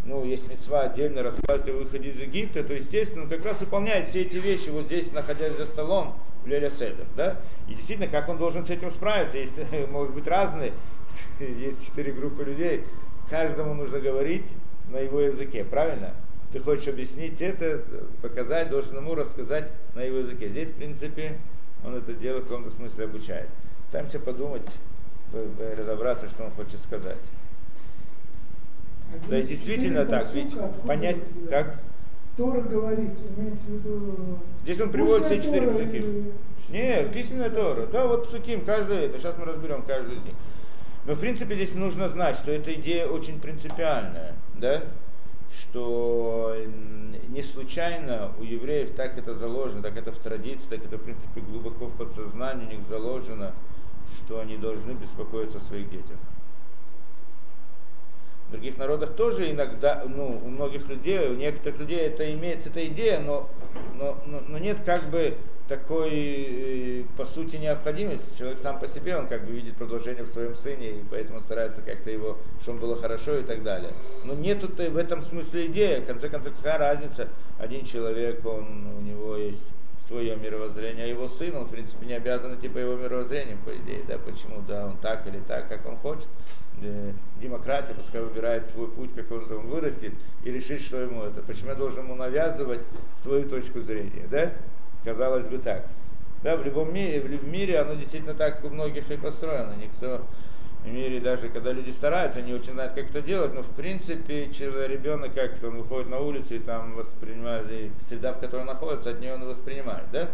ну, есть мецва отдельно рассказывать о выходе из Египта, то, естественно, он как раз выполняет все эти вещи вот здесь, находясь за столом в Леля Седер, да? И действительно, как он должен с этим справиться, есть, может быть, разные, есть четыре группы людей, каждому нужно говорить на его языке, правильно? Ты хочешь объяснить это, показать, должен ему рассказать на его языке. Здесь, в принципе, он это делает в каком-то смысле обучает. Пытаемся подумать, разобраться, что он хочет сказать. А Да, и действительно так, ведь понять, как Тора говорит, имеется в виду... Здесь он приводит все четыре Тора псуки. или- Не, письменная Тора. Да, вот псуким, каждый это. Сейчас мы разберем каждый них. Но в принципе здесь нужно знать, что эта идея очень принципиальная, да? что не случайно у евреев так это заложено, так это в традиции, так это в принципе глубоко в подсознании у них заложено, что они должны беспокоиться о своих детях. В других народах тоже иногда, ну, у многих людей, у некоторых людей это имеется эта идея, но, но, но, но нет как бы такой, э, по сути, необходимости. Человек сам по себе, он как бы видит продолжение в своем сыне, и поэтому старается как-то его, чтобы было хорошо и так далее. Но нету в этом смысле идеи. В конце концов, какая разница? Один человек, он, у него есть свое мировоззрение, а его сын, он, в принципе, не обязан идти по его мировоззрению, по идее, да, почему, да, он так или так, как он хочет. Э, Демократия, пускай выбирает свой путь, как он, он вырастет, и решит, что ему это. Почему я должен ему навязывать свою точку зрения, да? Казалось бы так. Да, в любом мире, в мире оно действительно так у многих и построено. Никто в мире, даже когда люди стараются, они очень знают, как это делать, но в принципе человек, ребенок, как он выходит на улицу и там воспринимает, и среда, в которой он находится, от нее он воспринимает, да?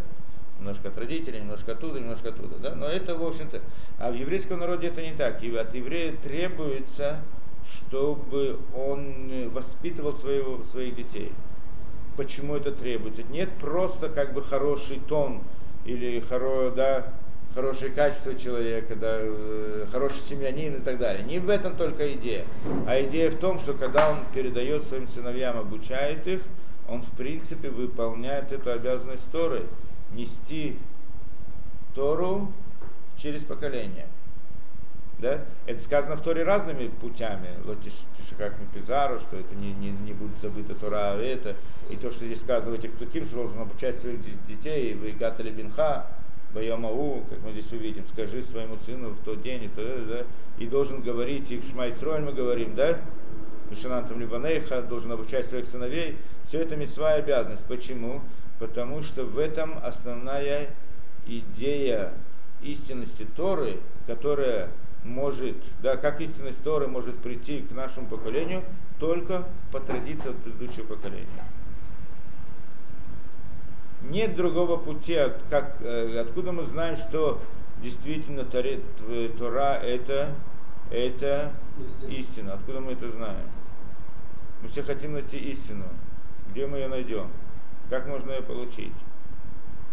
Немножко от родителей, немножко оттуда, немножко оттуда, да? Но это, в общем-то, а в еврейском народе это не так. И от еврея требуется, чтобы он воспитывал своего, своих детей. Почему это требуется? Нет просто как бы хороший тон или хоро, да, хорошее качество человека, да, э, хороший семьянин и так далее. Не в этом только идея. А идея в том, что когда он передает своим сыновьям, обучает их, он в принципе выполняет эту обязанность Торы, нести Тору через поколение. Да? Это сказано в Торе разными путями. Лотишаках Пизару, что это не, не, не будет забыто Тора, а это. И то, что здесь сказано в этих псуким, что должен обучать своих детей, вы Гатали Бинха, Байомау, как мы здесь увидим, скажи своему сыну в тот день, и, то, да, и должен говорить, и в Шмайсроль мы говорим, да, Мишанантам Либанейха, должен обучать своих сыновей. Все это мецва обязанность. Почему? Потому что в этом основная идея истинности Торы, которая может, да, как истинность Торы может прийти к нашему поколению, только по традиции от предыдущего поколения. Нет другого пути, как, откуда мы знаем, что действительно Тора это, это истина. истина. Откуда мы это знаем? Мы все хотим найти истину. Где мы ее найдем? Как можно ее получить?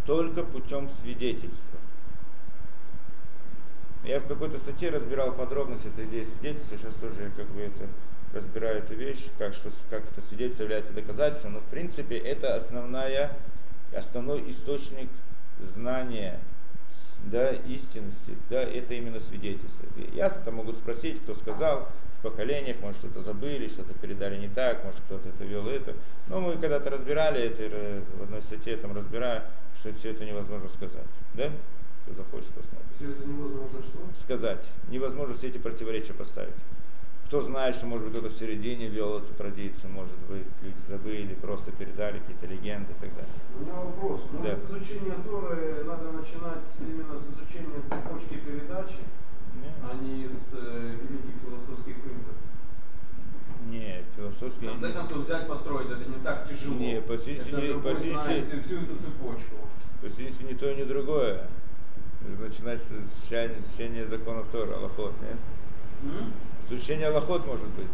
Только путем свидетельства. Я в какой-то статье разбирал подробности этой идеи свидетельства, сейчас тоже я как бы это разбираю эту вещь, как, что, как это свидетельство является доказательством, но в принципе это основная, основной источник знания да, истинности, да, это именно свидетельство. Ясно, там могут спросить, кто сказал, в поколениях, может что-то забыли, что-то передали не так, может кто-то это вел это. Но мы когда-то разбирали это, в одной статье там разбираю, что все это невозможно сказать. Да? Кто захочет, посмотрит. Все это невозможно что? Сказать. Невозможно все эти противоречия поставить. Кто знает, что, может быть, кто-то в середине вел эту традицию, может быть, люди забыли, просто передали какие-то легенды и так далее. У меня вопрос. Может, Да. изучение Торы надо начинать именно с изучения цепочки передачи, а не с э, великих философских принципов? Нет, В философский... конце концов, взять, построить, это не так тяжело. Не, по не- любой по сути- знает всю- эту цепочку. То есть если не то, ни другое. Нужно начинать с изучения, изучения законов Тора, Аллахот, нет? М? С изучения Аллахот может быть.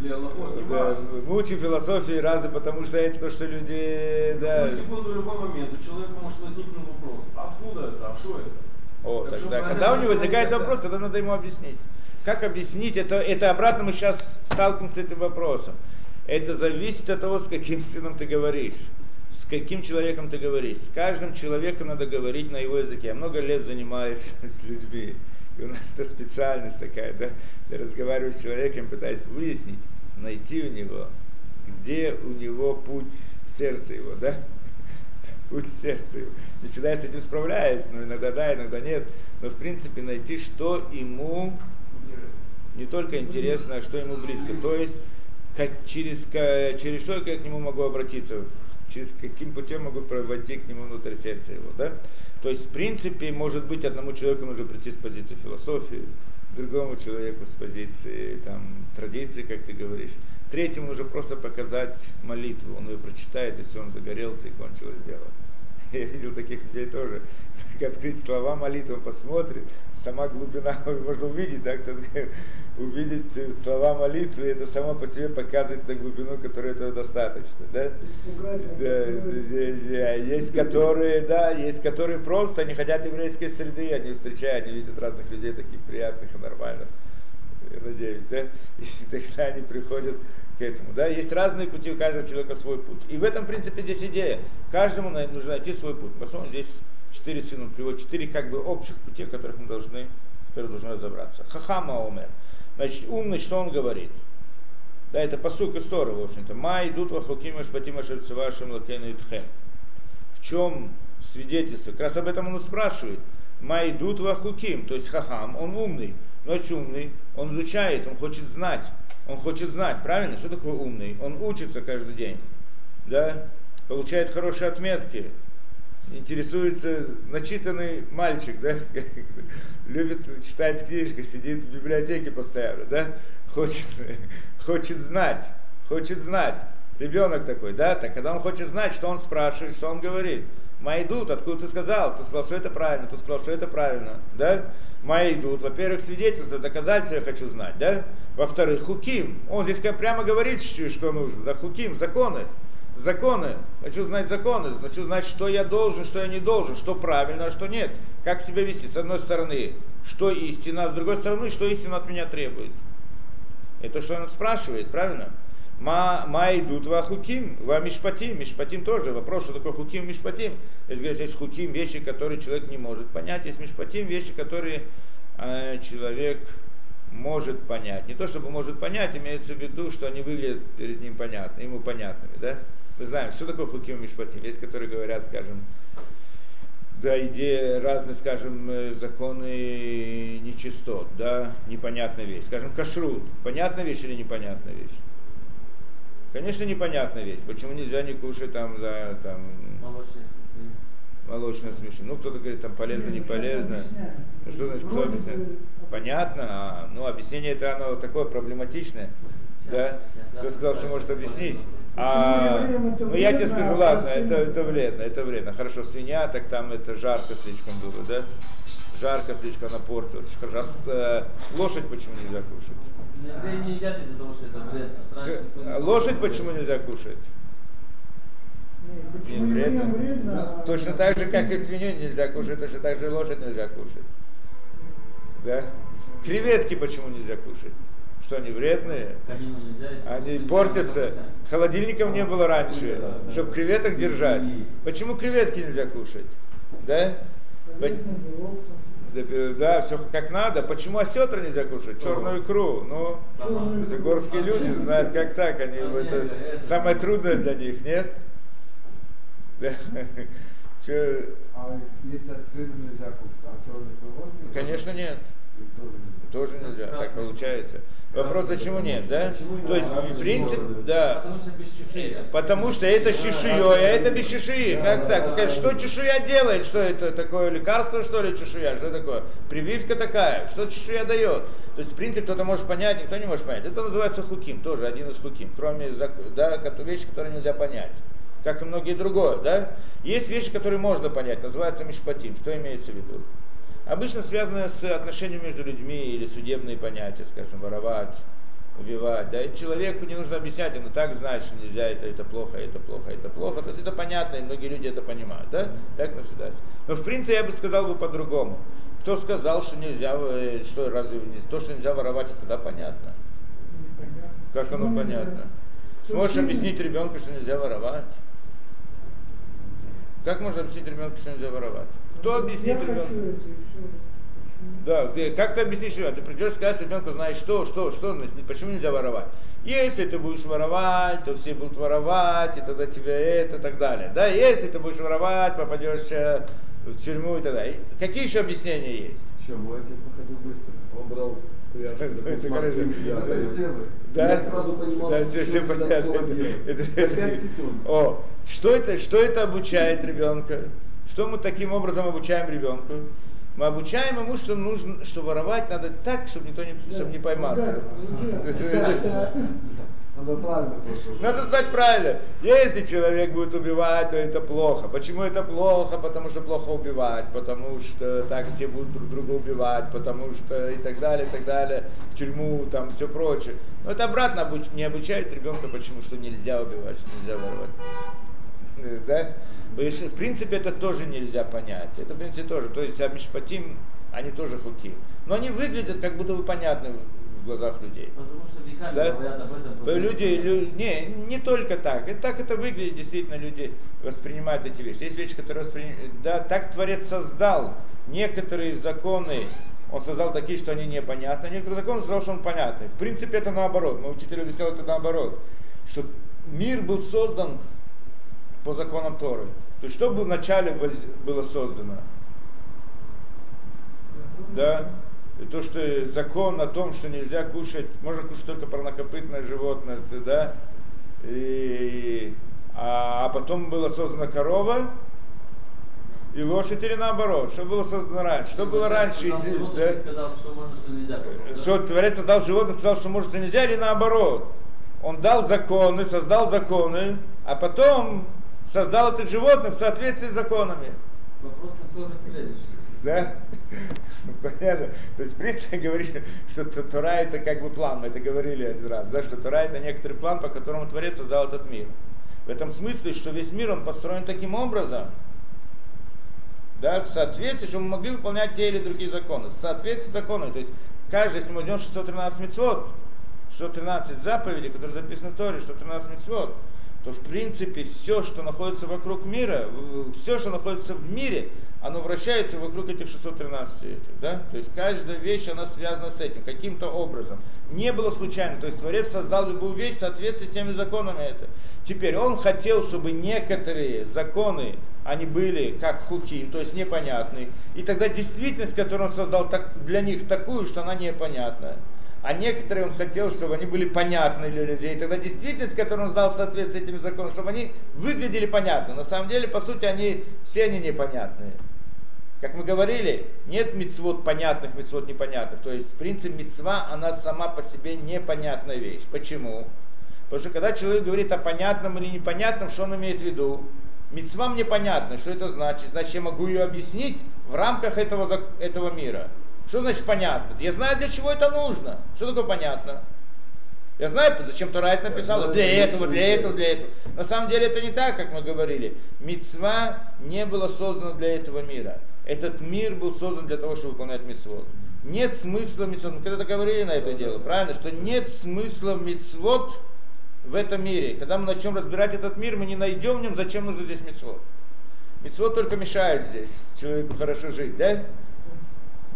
Или Аллахот, не Да, мы учим философии разы, потому что это то, что люди, да. Ну, секунду, в любой момент у человека может возникнуть вопрос, откуда это, а что это? О, Так тогда, что когда у него возникает да. вопрос, тогда надо ему объяснить. Как объяснить? Это, это обратно мы сейчас сталкиваемся с этим вопросом. Это зависит от того, с каким сыном ты говоришь, с каким человеком ты говоришь. С каждым человеком надо говорить на его языке. Я много лет занимаюсь с людьми. И у нас это специальность такая, да? Разговариваю с человеком, пытаюсь выяснить, найти у него, где у него путь в сердце его, да? Путь в сердце его. Не всегда я с этим справляюсь, но иногда да, иногда нет. Но в принципе найти, что ему не только интересно, а что ему близко. То есть как, через, через что я к нему могу обратиться, через каким путем могу войти к нему внутрь сердца его. Да? То есть, в принципе, может быть, одному человеку нужно прийти с позиции философии, другому человеку с позиции там, традиции, как ты говоришь. Третьему нужно просто показать молитву, он ее прочитает, и все, он загорелся, и кончилось дело. Я видел таких людей тоже. Так открыть слова молитвы, посмотрит, сама глубина, можно увидеть, да, кто увидеть э, слова молитвы, это само по себе показывает на глубину, которой этого достаточно, да? Да, есть которые, да, есть которые просто, они хотят еврейской среды, они встречают, они видят разных людей таких приятных и нормальных, я надеюсь, да? И тогда они приходят к этому. Да? Есть разные пути, у каждого человека свой путь. И в этом, в принципе, здесь идея. Каждому нужно найти свой путь. Посмотрим, здесь четыре сына, приводит четыре как бы общих путей, которых мы должны, которые должны разобраться. Хахама Омер. Значит, умный, что он говорит? Да, это посук истории, в общем-то. Ма идут во хукима шпатима шерцевашим лакена итхем. В чем свидетельство? Как раз об этом он и спрашивает. Ма идут во хуким, то есть хахам, он умный. Ночь умный, он изучает, он хочет знать. Он хочет знать, правильно? Что такое умный? Он учится каждый день. Да? Получает хорошие отметки. Интересуется начитанный мальчик, да? Любит читать книжки, сидит в библиотеке постоянно, да? Хочет, хочет знать, хочет знать. Ребенок такой, да? Так когда он хочет знать, что он спрашивает, что он говорит. Майдут, откуда ты сказал? Ты сказал, что это правильно, ты сказал, что это правильно, да? Мои идут, во-первых, свидетельство, доказательства я хочу знать, да? Во-вторых, хуким. Он здесь прямо говорит, что нужно, да, хуким, законы. Законы. Хочу знать законы, хочу знать, что я должен, что я не должен, что правильно, а что нет. Как себя вести, с одной стороны, что истина, а с другой стороны, что истина от меня требует. Это что он спрашивает, правильно? Ма, ма идут во хуким, во мишпатим. Мишпатим тоже вопрос, что такое хуким, мишпатим. Если говорить, есть хуким, вещи, которые человек не может понять. Есть мишпатим, вещи, которые э, человек может понять. Не то, чтобы может понять, имеется в виду, что они выглядят перед ним понятно, ему понятными. Да? Мы знаем, что такое хуким мишпатим. Есть, которые говорят, скажем, да, идея разные, скажем, э, законы нечистот, да, непонятная вещь. Скажем, кашрут, понятная вещь или непонятная вещь? Конечно, непонятная вещь. Почему нельзя не кушать там, да, там... Молочное смешно. Ну, кто-то говорит, там полезно, не полезно. Ну, что значит, кто объясняет? Понятно, а, ну, объяснение это оно такое проблематичное. Да? Кто сказал, что может объяснить? А, ну я тебе скажу, ладно, это, это вредно, это вредно. Хорошо, свинья, так там это жарко слишком было, да? Жарко слишком напортилось. Э, лошадь почему нельзя кушать? Не едят из-за того, что это вредно. А лошадь почему нельзя кушать? Не, вредно. вредно. Точно так же, как и свинью нельзя кушать, точно так же лошадь нельзя кушать. Да? Креветки почему нельзя кушать? Что они вредные? Они портятся. Холодильников не было раньше, чтобы креветок держать. Почему креветки нельзя кушать? Да? Да, все как надо. Почему осетра нельзя кушать? Черную икру. Ну, горские люди знают, как так. Они, это самое трудное для них, нет? Да. А если аскрину нельзя кушать, а черный икру Конечно нет. Тоже нельзя, так получается. Вопрос, почему нет, да? То есть, в принципе, да. Потому что без чешуи. Потому что это с чешуей, а это без чешуи. Как так? Что чешуя делает? Что это такое лекарство, что ли, чешуя? Что такое? Прививка такая. Что чешуя дает? То есть, в принципе, кто-то может понять, никто не может понять. Это называется хуким, тоже один из хуким. Кроме да, вещи, которые нельзя понять. Как и многие другое, да? Есть вещи, которые можно понять, называется мишпатим. Что имеется в виду? Обычно связано с отношением между людьми или судебные понятия, скажем, воровать, убивать. Да, и человеку не нужно объяснять, ему так знать, что нельзя, это, это плохо, это плохо, это плохо. То есть это понятно, и многие люди это понимают, да? Так наблюдается. Но в принципе я бы сказал бы по-другому. Кто сказал, что нельзя, э, что разве то, что нельзя воровать, это тогда понятно. Непонятно. Как оно Почему понятно? нельзя? Сможешь объяснить ребенку, что нельзя воровать? Как можно объяснить ребенку, что нельзя воровать? Кто объяснит Я хочу ребенку? Да, ты, как ты объяснишь ребенку? Ты придешь сказать ребенку, знаешь, что, что, что, почему нельзя воровать? Если ты будешь воровать, то все будут воровать, и тогда тебе это и так далее. Да, если ты будешь воровать, попадешь э, в тюрьму и так далее. Какие еще объяснения есть? Что, мой отец находил быстро. Он брал. Да? Сразу понимал, Да, что все, все понятно. О, что это, что это обучает ребенка? Что мы таким образом обучаем ребенку? Мы обучаем ему, что нужно, что воровать надо так, чтобы никто не, чтобы не пойматься. Да, Надо правильно просто. Надо знать правильно. Если человек будет убивать, то это плохо. Почему это плохо? Потому что плохо убивать, потому что так все будут друг друга убивать, потому что и так далее, и так далее, в тюрьму, там все прочее. Но это обратно обуч- не обучает ребенка, почему, что нельзя убивать, что нельзя воровать. Да? В принципе, это тоже нельзя понять. Это, в принципе, тоже. То есть, Амишпатим, они тоже хуки. Но они выглядят как будто бы понятны в- глазах людей. Потому что веками Да? говорят об этом. То Люди, лю- не, не только так. И так это выглядит, действительно, люди воспринимают эти вещи. Есть вещи, которые воспринимают. Да, так Творец создал некоторые законы, он создал такие, что они непонятны, некоторые законы создал, что он понятный. В принципе, это наоборот. Мой учитель объяснял это наоборот. Что мир был создан по законам Торы. То есть, что бы вначале воз- было создано? Да? И то, что закон о том, что нельзя кушать, можно кушать только парнокопытное животное, да? И, а, а потом была создана корова и лошадь или наоборот, что было создано раньше? Что было раньше? И- животных да? сказал, что можно, что нельзя. Да? Что Творец создал животных, сказал, что может и нельзя, или наоборот. Он дал законы, создал законы, а потом создал это животное в соответствии с законами. Вопрос, ты веришь. Да? Понятно. То есть, в принципе, говорили, что Т- Тора это как бы план, мы это говорили один раз, да, что Тора это некоторый план, по которому Творец создал этот мир. В этом смысле, что весь мир, он построен таким образом, да, в соответствии, чтобы мы могли выполнять те или другие законы, в соответствии с законами. То есть, каждый, если мы возьмем 613 мецвод, 613 заповедей, которые записаны в Торе, 613 мецвод, то в принципе все, что находится вокруг мира, все, что находится в мире, оно вращается вокруг этих 613 этих, да? То есть каждая вещь, она связана с этим, каким-то образом. Не было случайно, то есть Творец создал любую вещь в соответствии с теми законами это. Теперь он хотел, чтобы некоторые законы, они были как хуки, то есть непонятны. И тогда действительность, которую он создал так, для них такую, что она непонятна. А некоторые он хотел, чтобы они были понятны для людей. И тогда действительность, которую он сдал в соответствии с этими законами, чтобы они выглядели понятно. На самом деле, по сути, они все они непонятные. Как мы говорили, нет мецвод понятных, мецвод непонятных. То есть, в принципе, мецва, она сама по себе непонятная вещь. Почему? Потому что когда человек говорит о понятном или непонятном, что он имеет в виду? Мецва мне понятно, что это значит. Значит, я могу ее объяснить в рамках этого, этого мира. Что значит понятно? Я знаю, для чего это нужно. Что такое понятно? Я знаю, зачем Тора это написала. Для этого, для это. этого, для этого. На самом деле это не так, как мы говорили. Мецва не была создана для этого мира. Этот мир был создан для того, чтобы выполнять мецвод. Нет смысла мецвод. Мы когда-то говорили на это дело, правильно? Что нет смысла мецвод в этом мире. Когда мы начнем разбирать этот мир, мы не найдем в нем, зачем нужно здесь мецвод. Мецвод только мешает здесь человеку хорошо жить, да?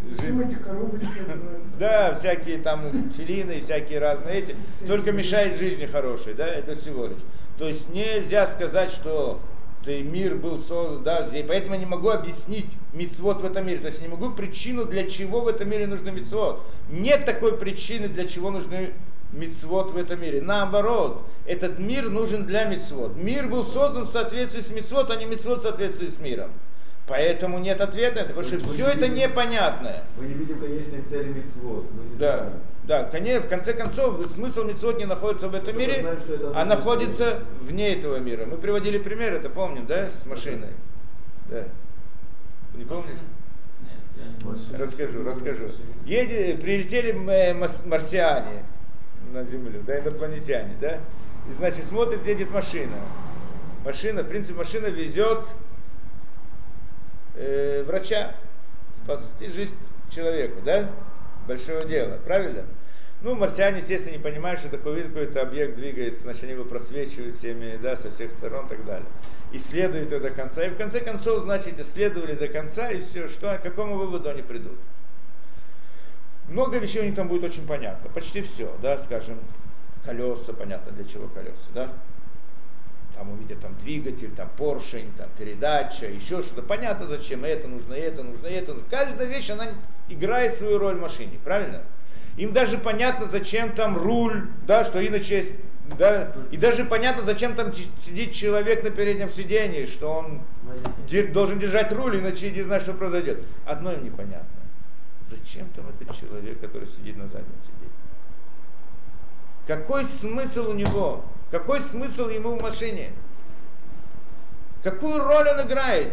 Да, всякие там филины, всякие разные эти. Только мешает жизни хорошей, да, это всего лишь. То есть нельзя сказать, что ты, мир был создан, да, и поэтому я не могу объяснить мицвод в этом мире. То есть я не могу причину, для чего в этом мире нужны мицвод. Нет такой причины, для чего нужны мицвод в этом мире. Наоборот, этот мир нужен для мицвод. Мир был создан в соответствии с мицвод, а не мицвод в соответствии с миром. Поэтому нет ответа, потому что все мы это видим- непонятное. Мы не видим конечной цели не Да, знаем. да, конечно, в конце концов, смысл митцвот не находится в этом Мы мире, знаем, это а находится вне этого мира. Мы приводили пример, это помним, да, с машиной? Да. Не помнишь? Нет, я не. Расскажу, расскажу. Еди, прилетели э, марсиане на Землю, да, инопланетяне, да, и, значит, смотрит, едет машина. Машина, в принципе, машина везет э, врача, спасти жизнь человеку, да? Большого дела, правильно? Ну, марсиане, естественно, не понимают, что такой вид какой-то объект двигается, значит, они его просвечивают всеми, да, со всех сторон и так далее. Исследуют его до конца. И в конце концов, значит, исследовали до конца, и все, что, к какому выводу они придут. Много вещей у них там будет очень понятно, почти все, да, скажем, колеса, понятно, для чего колеса, да, там увидят там двигатель, там поршень, там передача, еще что-то. Понятно, зачем это нужно, это нужно, это нужно. Каждая вещь, она играет свою роль в машине, правильно? Им даже понятно, зачем там руль, да, что иначе, да, и даже понятно, зачем там сидит человек на переднем сидении, что он Дер- должен держать руль, иначе не знаю, что произойдет. Одно им непонятно. Зачем там этот человек, который сидит на заднем сиденье? Какой смысл у него? Какой смысл ему в машине? Какую роль он играет?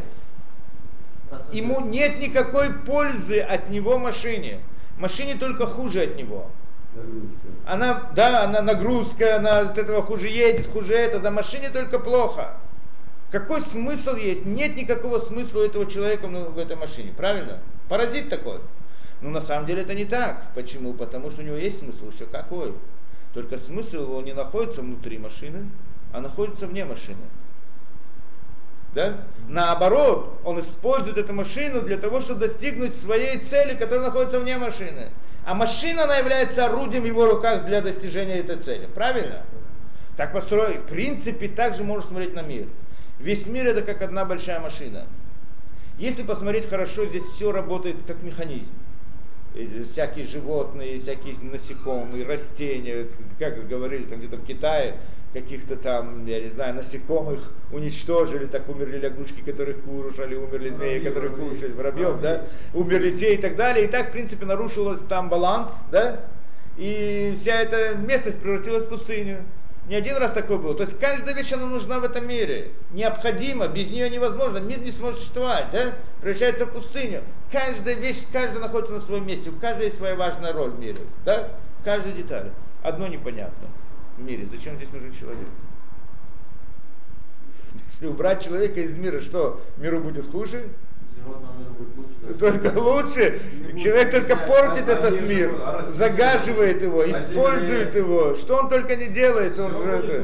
Ему нет никакой пользы от него машине. Машине только хуже от него. Она, да, она нагрузка, она от этого хуже едет, хуже это, да, машине только плохо. Какой смысл есть? Нет никакого смысла у этого человека ну, в этой машине, правильно? Паразит такой. Но на самом деле это не так. Почему? Потому что у него есть смысл еще какой. Только смысл его не находится внутри машины, а находится вне машины. Да? Наоборот, он использует эту машину для того, чтобы достигнуть своей цели, которая находится вне машины. А машина, она является орудием в его руках для достижения этой цели. Правильно? Так построен. В принципе, так же можно смотреть на мир. Весь мир это как одна большая машина. Если посмотреть хорошо, здесь все работает как механизм. Всякие животные, всякие насекомые, растения, как говорили там где-то в Китае, каких-то там, я не знаю, насекомых уничтожили, так умерли лягушки, которых кушали, умерли змеи, которых кушали, воробьев, да, умерли те и так далее. И так, в принципе, нарушилось там баланс, да, и вся эта местность превратилась в пустыню. Не один раз такое было. То есть каждая вещь, она нужна в этом мире. Необходима, без нее невозможно. Мир не сможет существовать, да? Превращается в пустыню. Каждая вещь, каждая находится на своем месте. У каждой есть своя важная роль в мире, да? Каждая деталь. Одно непонятно в мире. Зачем здесь нужен человек? Если убрать человека из мира, что, миру будет хуже? Животного мира будет? Только лучше. Человек только портит этот мир, загаживает его, использует его. Что он только не делает, он уже это,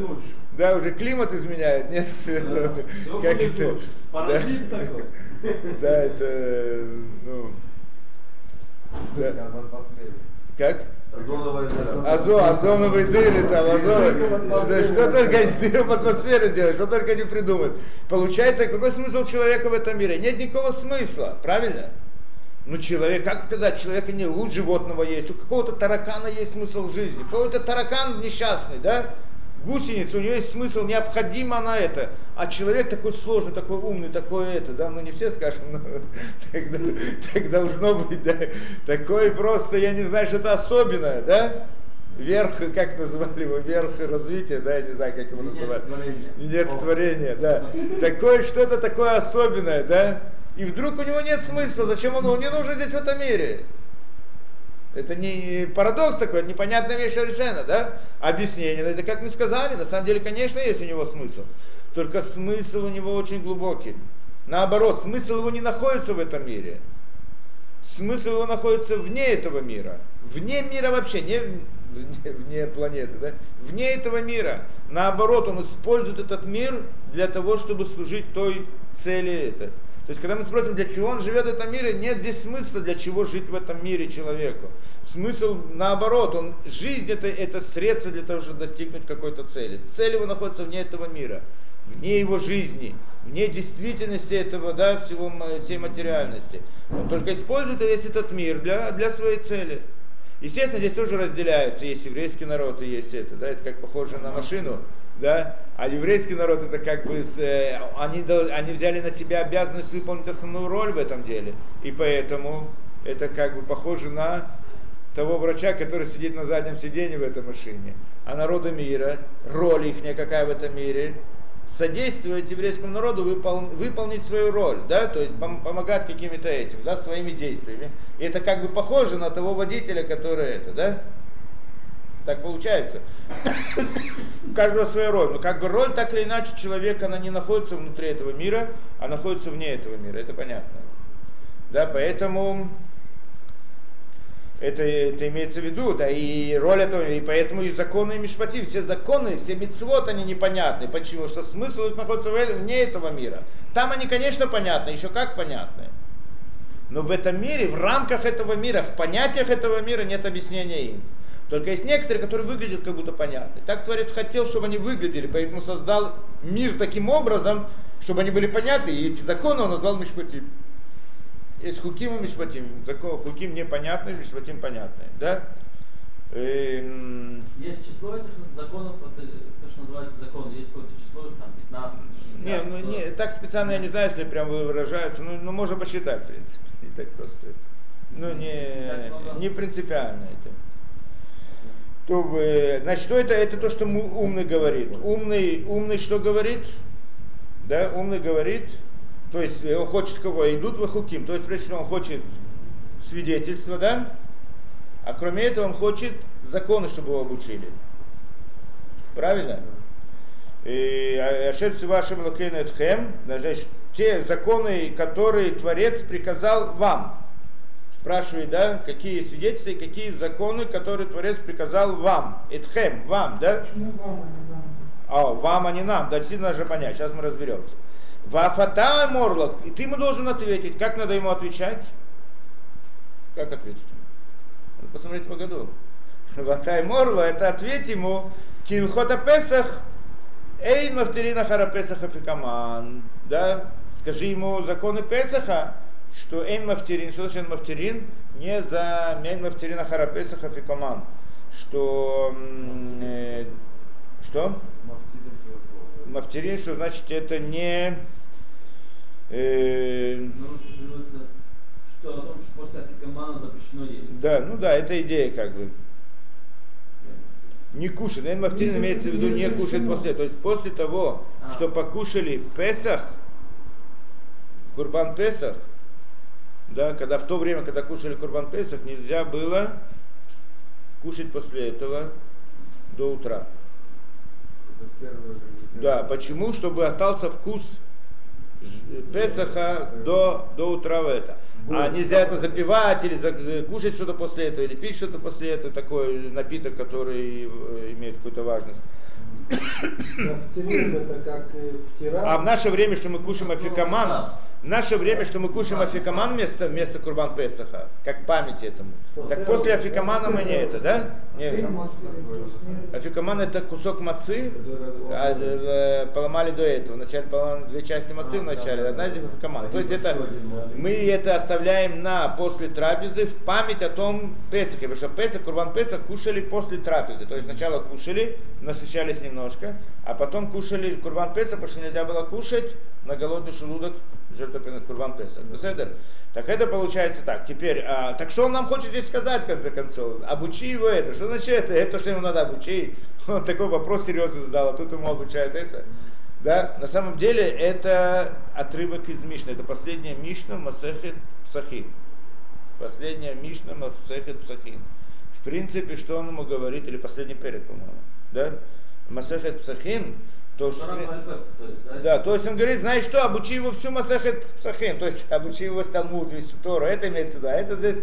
да, уже климат изменяет, нет? Как это? Паразит такой. Да, это, ну. Как? Озоновая дыра. Озо, озоновые дыры там, озоновые. Да Что только дыры в атмосфере сделать, что только не придумают. Получается, какой смысл человека в этом мире? Нет никакого смысла, правильно? Ну человек, как сказать, человека не лучше животного есть, у какого-то таракана есть смысл жизни, какой-то таракан несчастный, да? Гусеница, у нее есть смысл, необходимо она это. А человек такой сложный, такой умный, такой это, да, ну не все скажем, но тогда, так должно быть, да. Такой просто, я не знаю, что-то особенное, да? Верх, как называли его, верх развития, да, я не знаю, как его называют. Нет творения, да. Такое что-то такое особенное, да? И вдруг у него нет смысла, зачем он, он не нужен здесь в этом мире. Это не парадокс такой, это непонятная вещь совершенно, да? Объяснение, это как мы сказали, на самом деле, конечно, есть у него смысл. Только смысл у него очень глубокий. Наоборот, смысл его не находится в этом мире. Смысл его находится вне этого мира. Вне мира вообще, не вне, вне планеты, да? Вне этого мира. Наоборот, он использует этот мир для того, чтобы служить той цели это. То есть, когда мы спросим, для чего он живет в этом мире, нет здесь смысла, для чего жить в этом мире человеку. Смысл наоборот, он, жизнь это, это средство для того, чтобы достигнуть какой-то цели. Цель его находится вне этого мира, вне его жизни, вне действительности этого, да, всего, всей материальности. Он только использует весь этот мир для, для своей цели. Естественно, здесь тоже разделяется, есть еврейский народ и есть это, да, это как похоже на машину, да, а еврейский народ это как бы, э, они, они взяли на себя обязанность выполнить основную роль в этом деле, и поэтому это как бы похоже на того врача, который сидит на заднем сиденье в этой машине. А народы мира, роль их какая в этом мире, содействовать еврейскому народу выпол- выполнить свою роль, да, то есть пом- помогать какими-то этим, да, своими действиями. И это как бы похоже на того водителя, который это, да, так получается. У каждого своя роль. Но как бы роль так или иначе человека, она не находится внутри этого мира, а находится вне этого мира. Это понятно. Да, поэтому это, это имеется в виду, да, и роль этого, и поэтому и законы и мишпатим, все законы, все мицвод, они непонятны. Почему? Что смысл их находится вне этого мира. Там они, конечно, понятны, еще как понятны. Но в этом мире, в рамках этого мира, в понятиях этого мира нет объяснения им. Только есть некоторые, которые выглядят как будто понятны. Так Творец хотел, чтобы они выглядели, поэтому создал мир таким образом, чтобы они были понятны, и эти законы он назвал Мишпатим. Есть хуким и мишпатим. Закон, хуким непонятный, мишпатим понятный. Да? Эм, Есть число этих законов, э, то, что называется закон, есть какое-то число, там 15, 60. Не, ну, не, так специально я не знаю, если прям выражаются, ну, ну можно посчитать, в принципе, не так просто. Ну, не, не принципиально это. То, э, значит, что это? Это то, что умный говорит. Умный, умный что говорит? Да, умный говорит, то есть э, он хочет кого? Идут в хуким, то есть прежде всего он хочет свидетельства, да? А кроме этого он хочет законы, чтобы его обучили. Правильно? И Ашер вашим лакейнетхем, значит, те законы, которые Творец приказал вам. Спрашивает, да, какие свидетельства и какие законы, которые Творец приказал вам. Этхем, вам, да? Почему вам, а не нам? А, вам, а не нам. Да, действительно нужно понять. Сейчас мы разберемся. ואף אתה אמור לו. И ты ему должен ответить. Как надо ему отвечать? Как ответить? Надо посмотреть Агаду. ואתה אמור לו, это ответь ему. כהלכות הפסח. אין מפטירין אחר הפסח אפיקומן. Да? Скажи ему законы Песаха, что אין מפטירין, что значит אין מפטירין? Не за אין מפטירין אחר הפסח אפיקומן. Что, э, что? Мафтерин, что значит это не... э, русском переводится, что о том, что после афикамана запрещено есть. да, ну да, это идея как бы. Не кушать. Наверное, мафтерин имеется в виду не кушать после. То есть после того, А. что покушали Песах, Курбан Песах, да, когда в то время, когда кушали Курбан Песах, нельзя было кушать после этого до утра. Да, почему? Чтобы остался вкус Песаха до, до утра в это. А нельзя это запивать или за- кушать что-то после этого, или пить что-то после этого, такой напиток, который э, имеет какую-то важность. Э. А в наше время, что мы кушаем афикаман, в наше время, что мы кушаем афикаман вместо, вместо Курбан Песаха, как память этому. Так после афикамана мы не это, да? Не, Ты мафтерин, то есть не- Афикаман это кусок мацы, а, э, поломали до этого. Вначале поломали две части мацы в начале, одна из них афикаман. То есть это мы это оставляем на после трапезы в память о том Песахе, потому что Песах, Курбан Песах кушали после трапезы. То есть сначала кушали, насыщались немножко, а потом кушали Курбан Песах, потому что нельзя было кушать на голодный желудок жертвоприносить Курбан Песах. Беседер? Так это получается так. Теперь, а, так что он нам хочет здесь сказать, в конце концов? Обучи его это. Что значит это? Это что ему надо обучить? Он такой вопрос серьезный задал, а тут ему обучают это. Да, на самом деле это отрывок из Мишны. Это последняя Мишна Масехет Псахин. Последняя Мишна Масехет Псахин. В принципе, что он ему говорит, или последний перед, по-моему. Да? Масехет Псахин, то что... Да? Да, то есть он говорит, знаешь что, обучи его всю Масахет Псахим, то есть обучи его Талмуд, весь Тору, это имеется в виду, а это здесь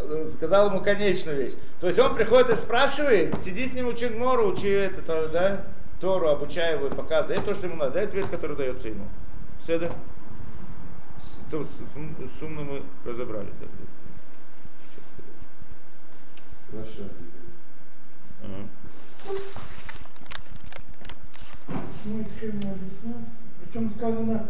э, сказал ему конечную вещь. То есть он приходит и спрашивает, сиди с ним, учи Гмору, учи это, то, да, Тору, обучай его и показывай. Это то, что ему надо, это ответ, который дается ему. С, то, с, с- с умным мы разобрали. да. Раша. Ага. Почему это не объясняют? Причем сказано,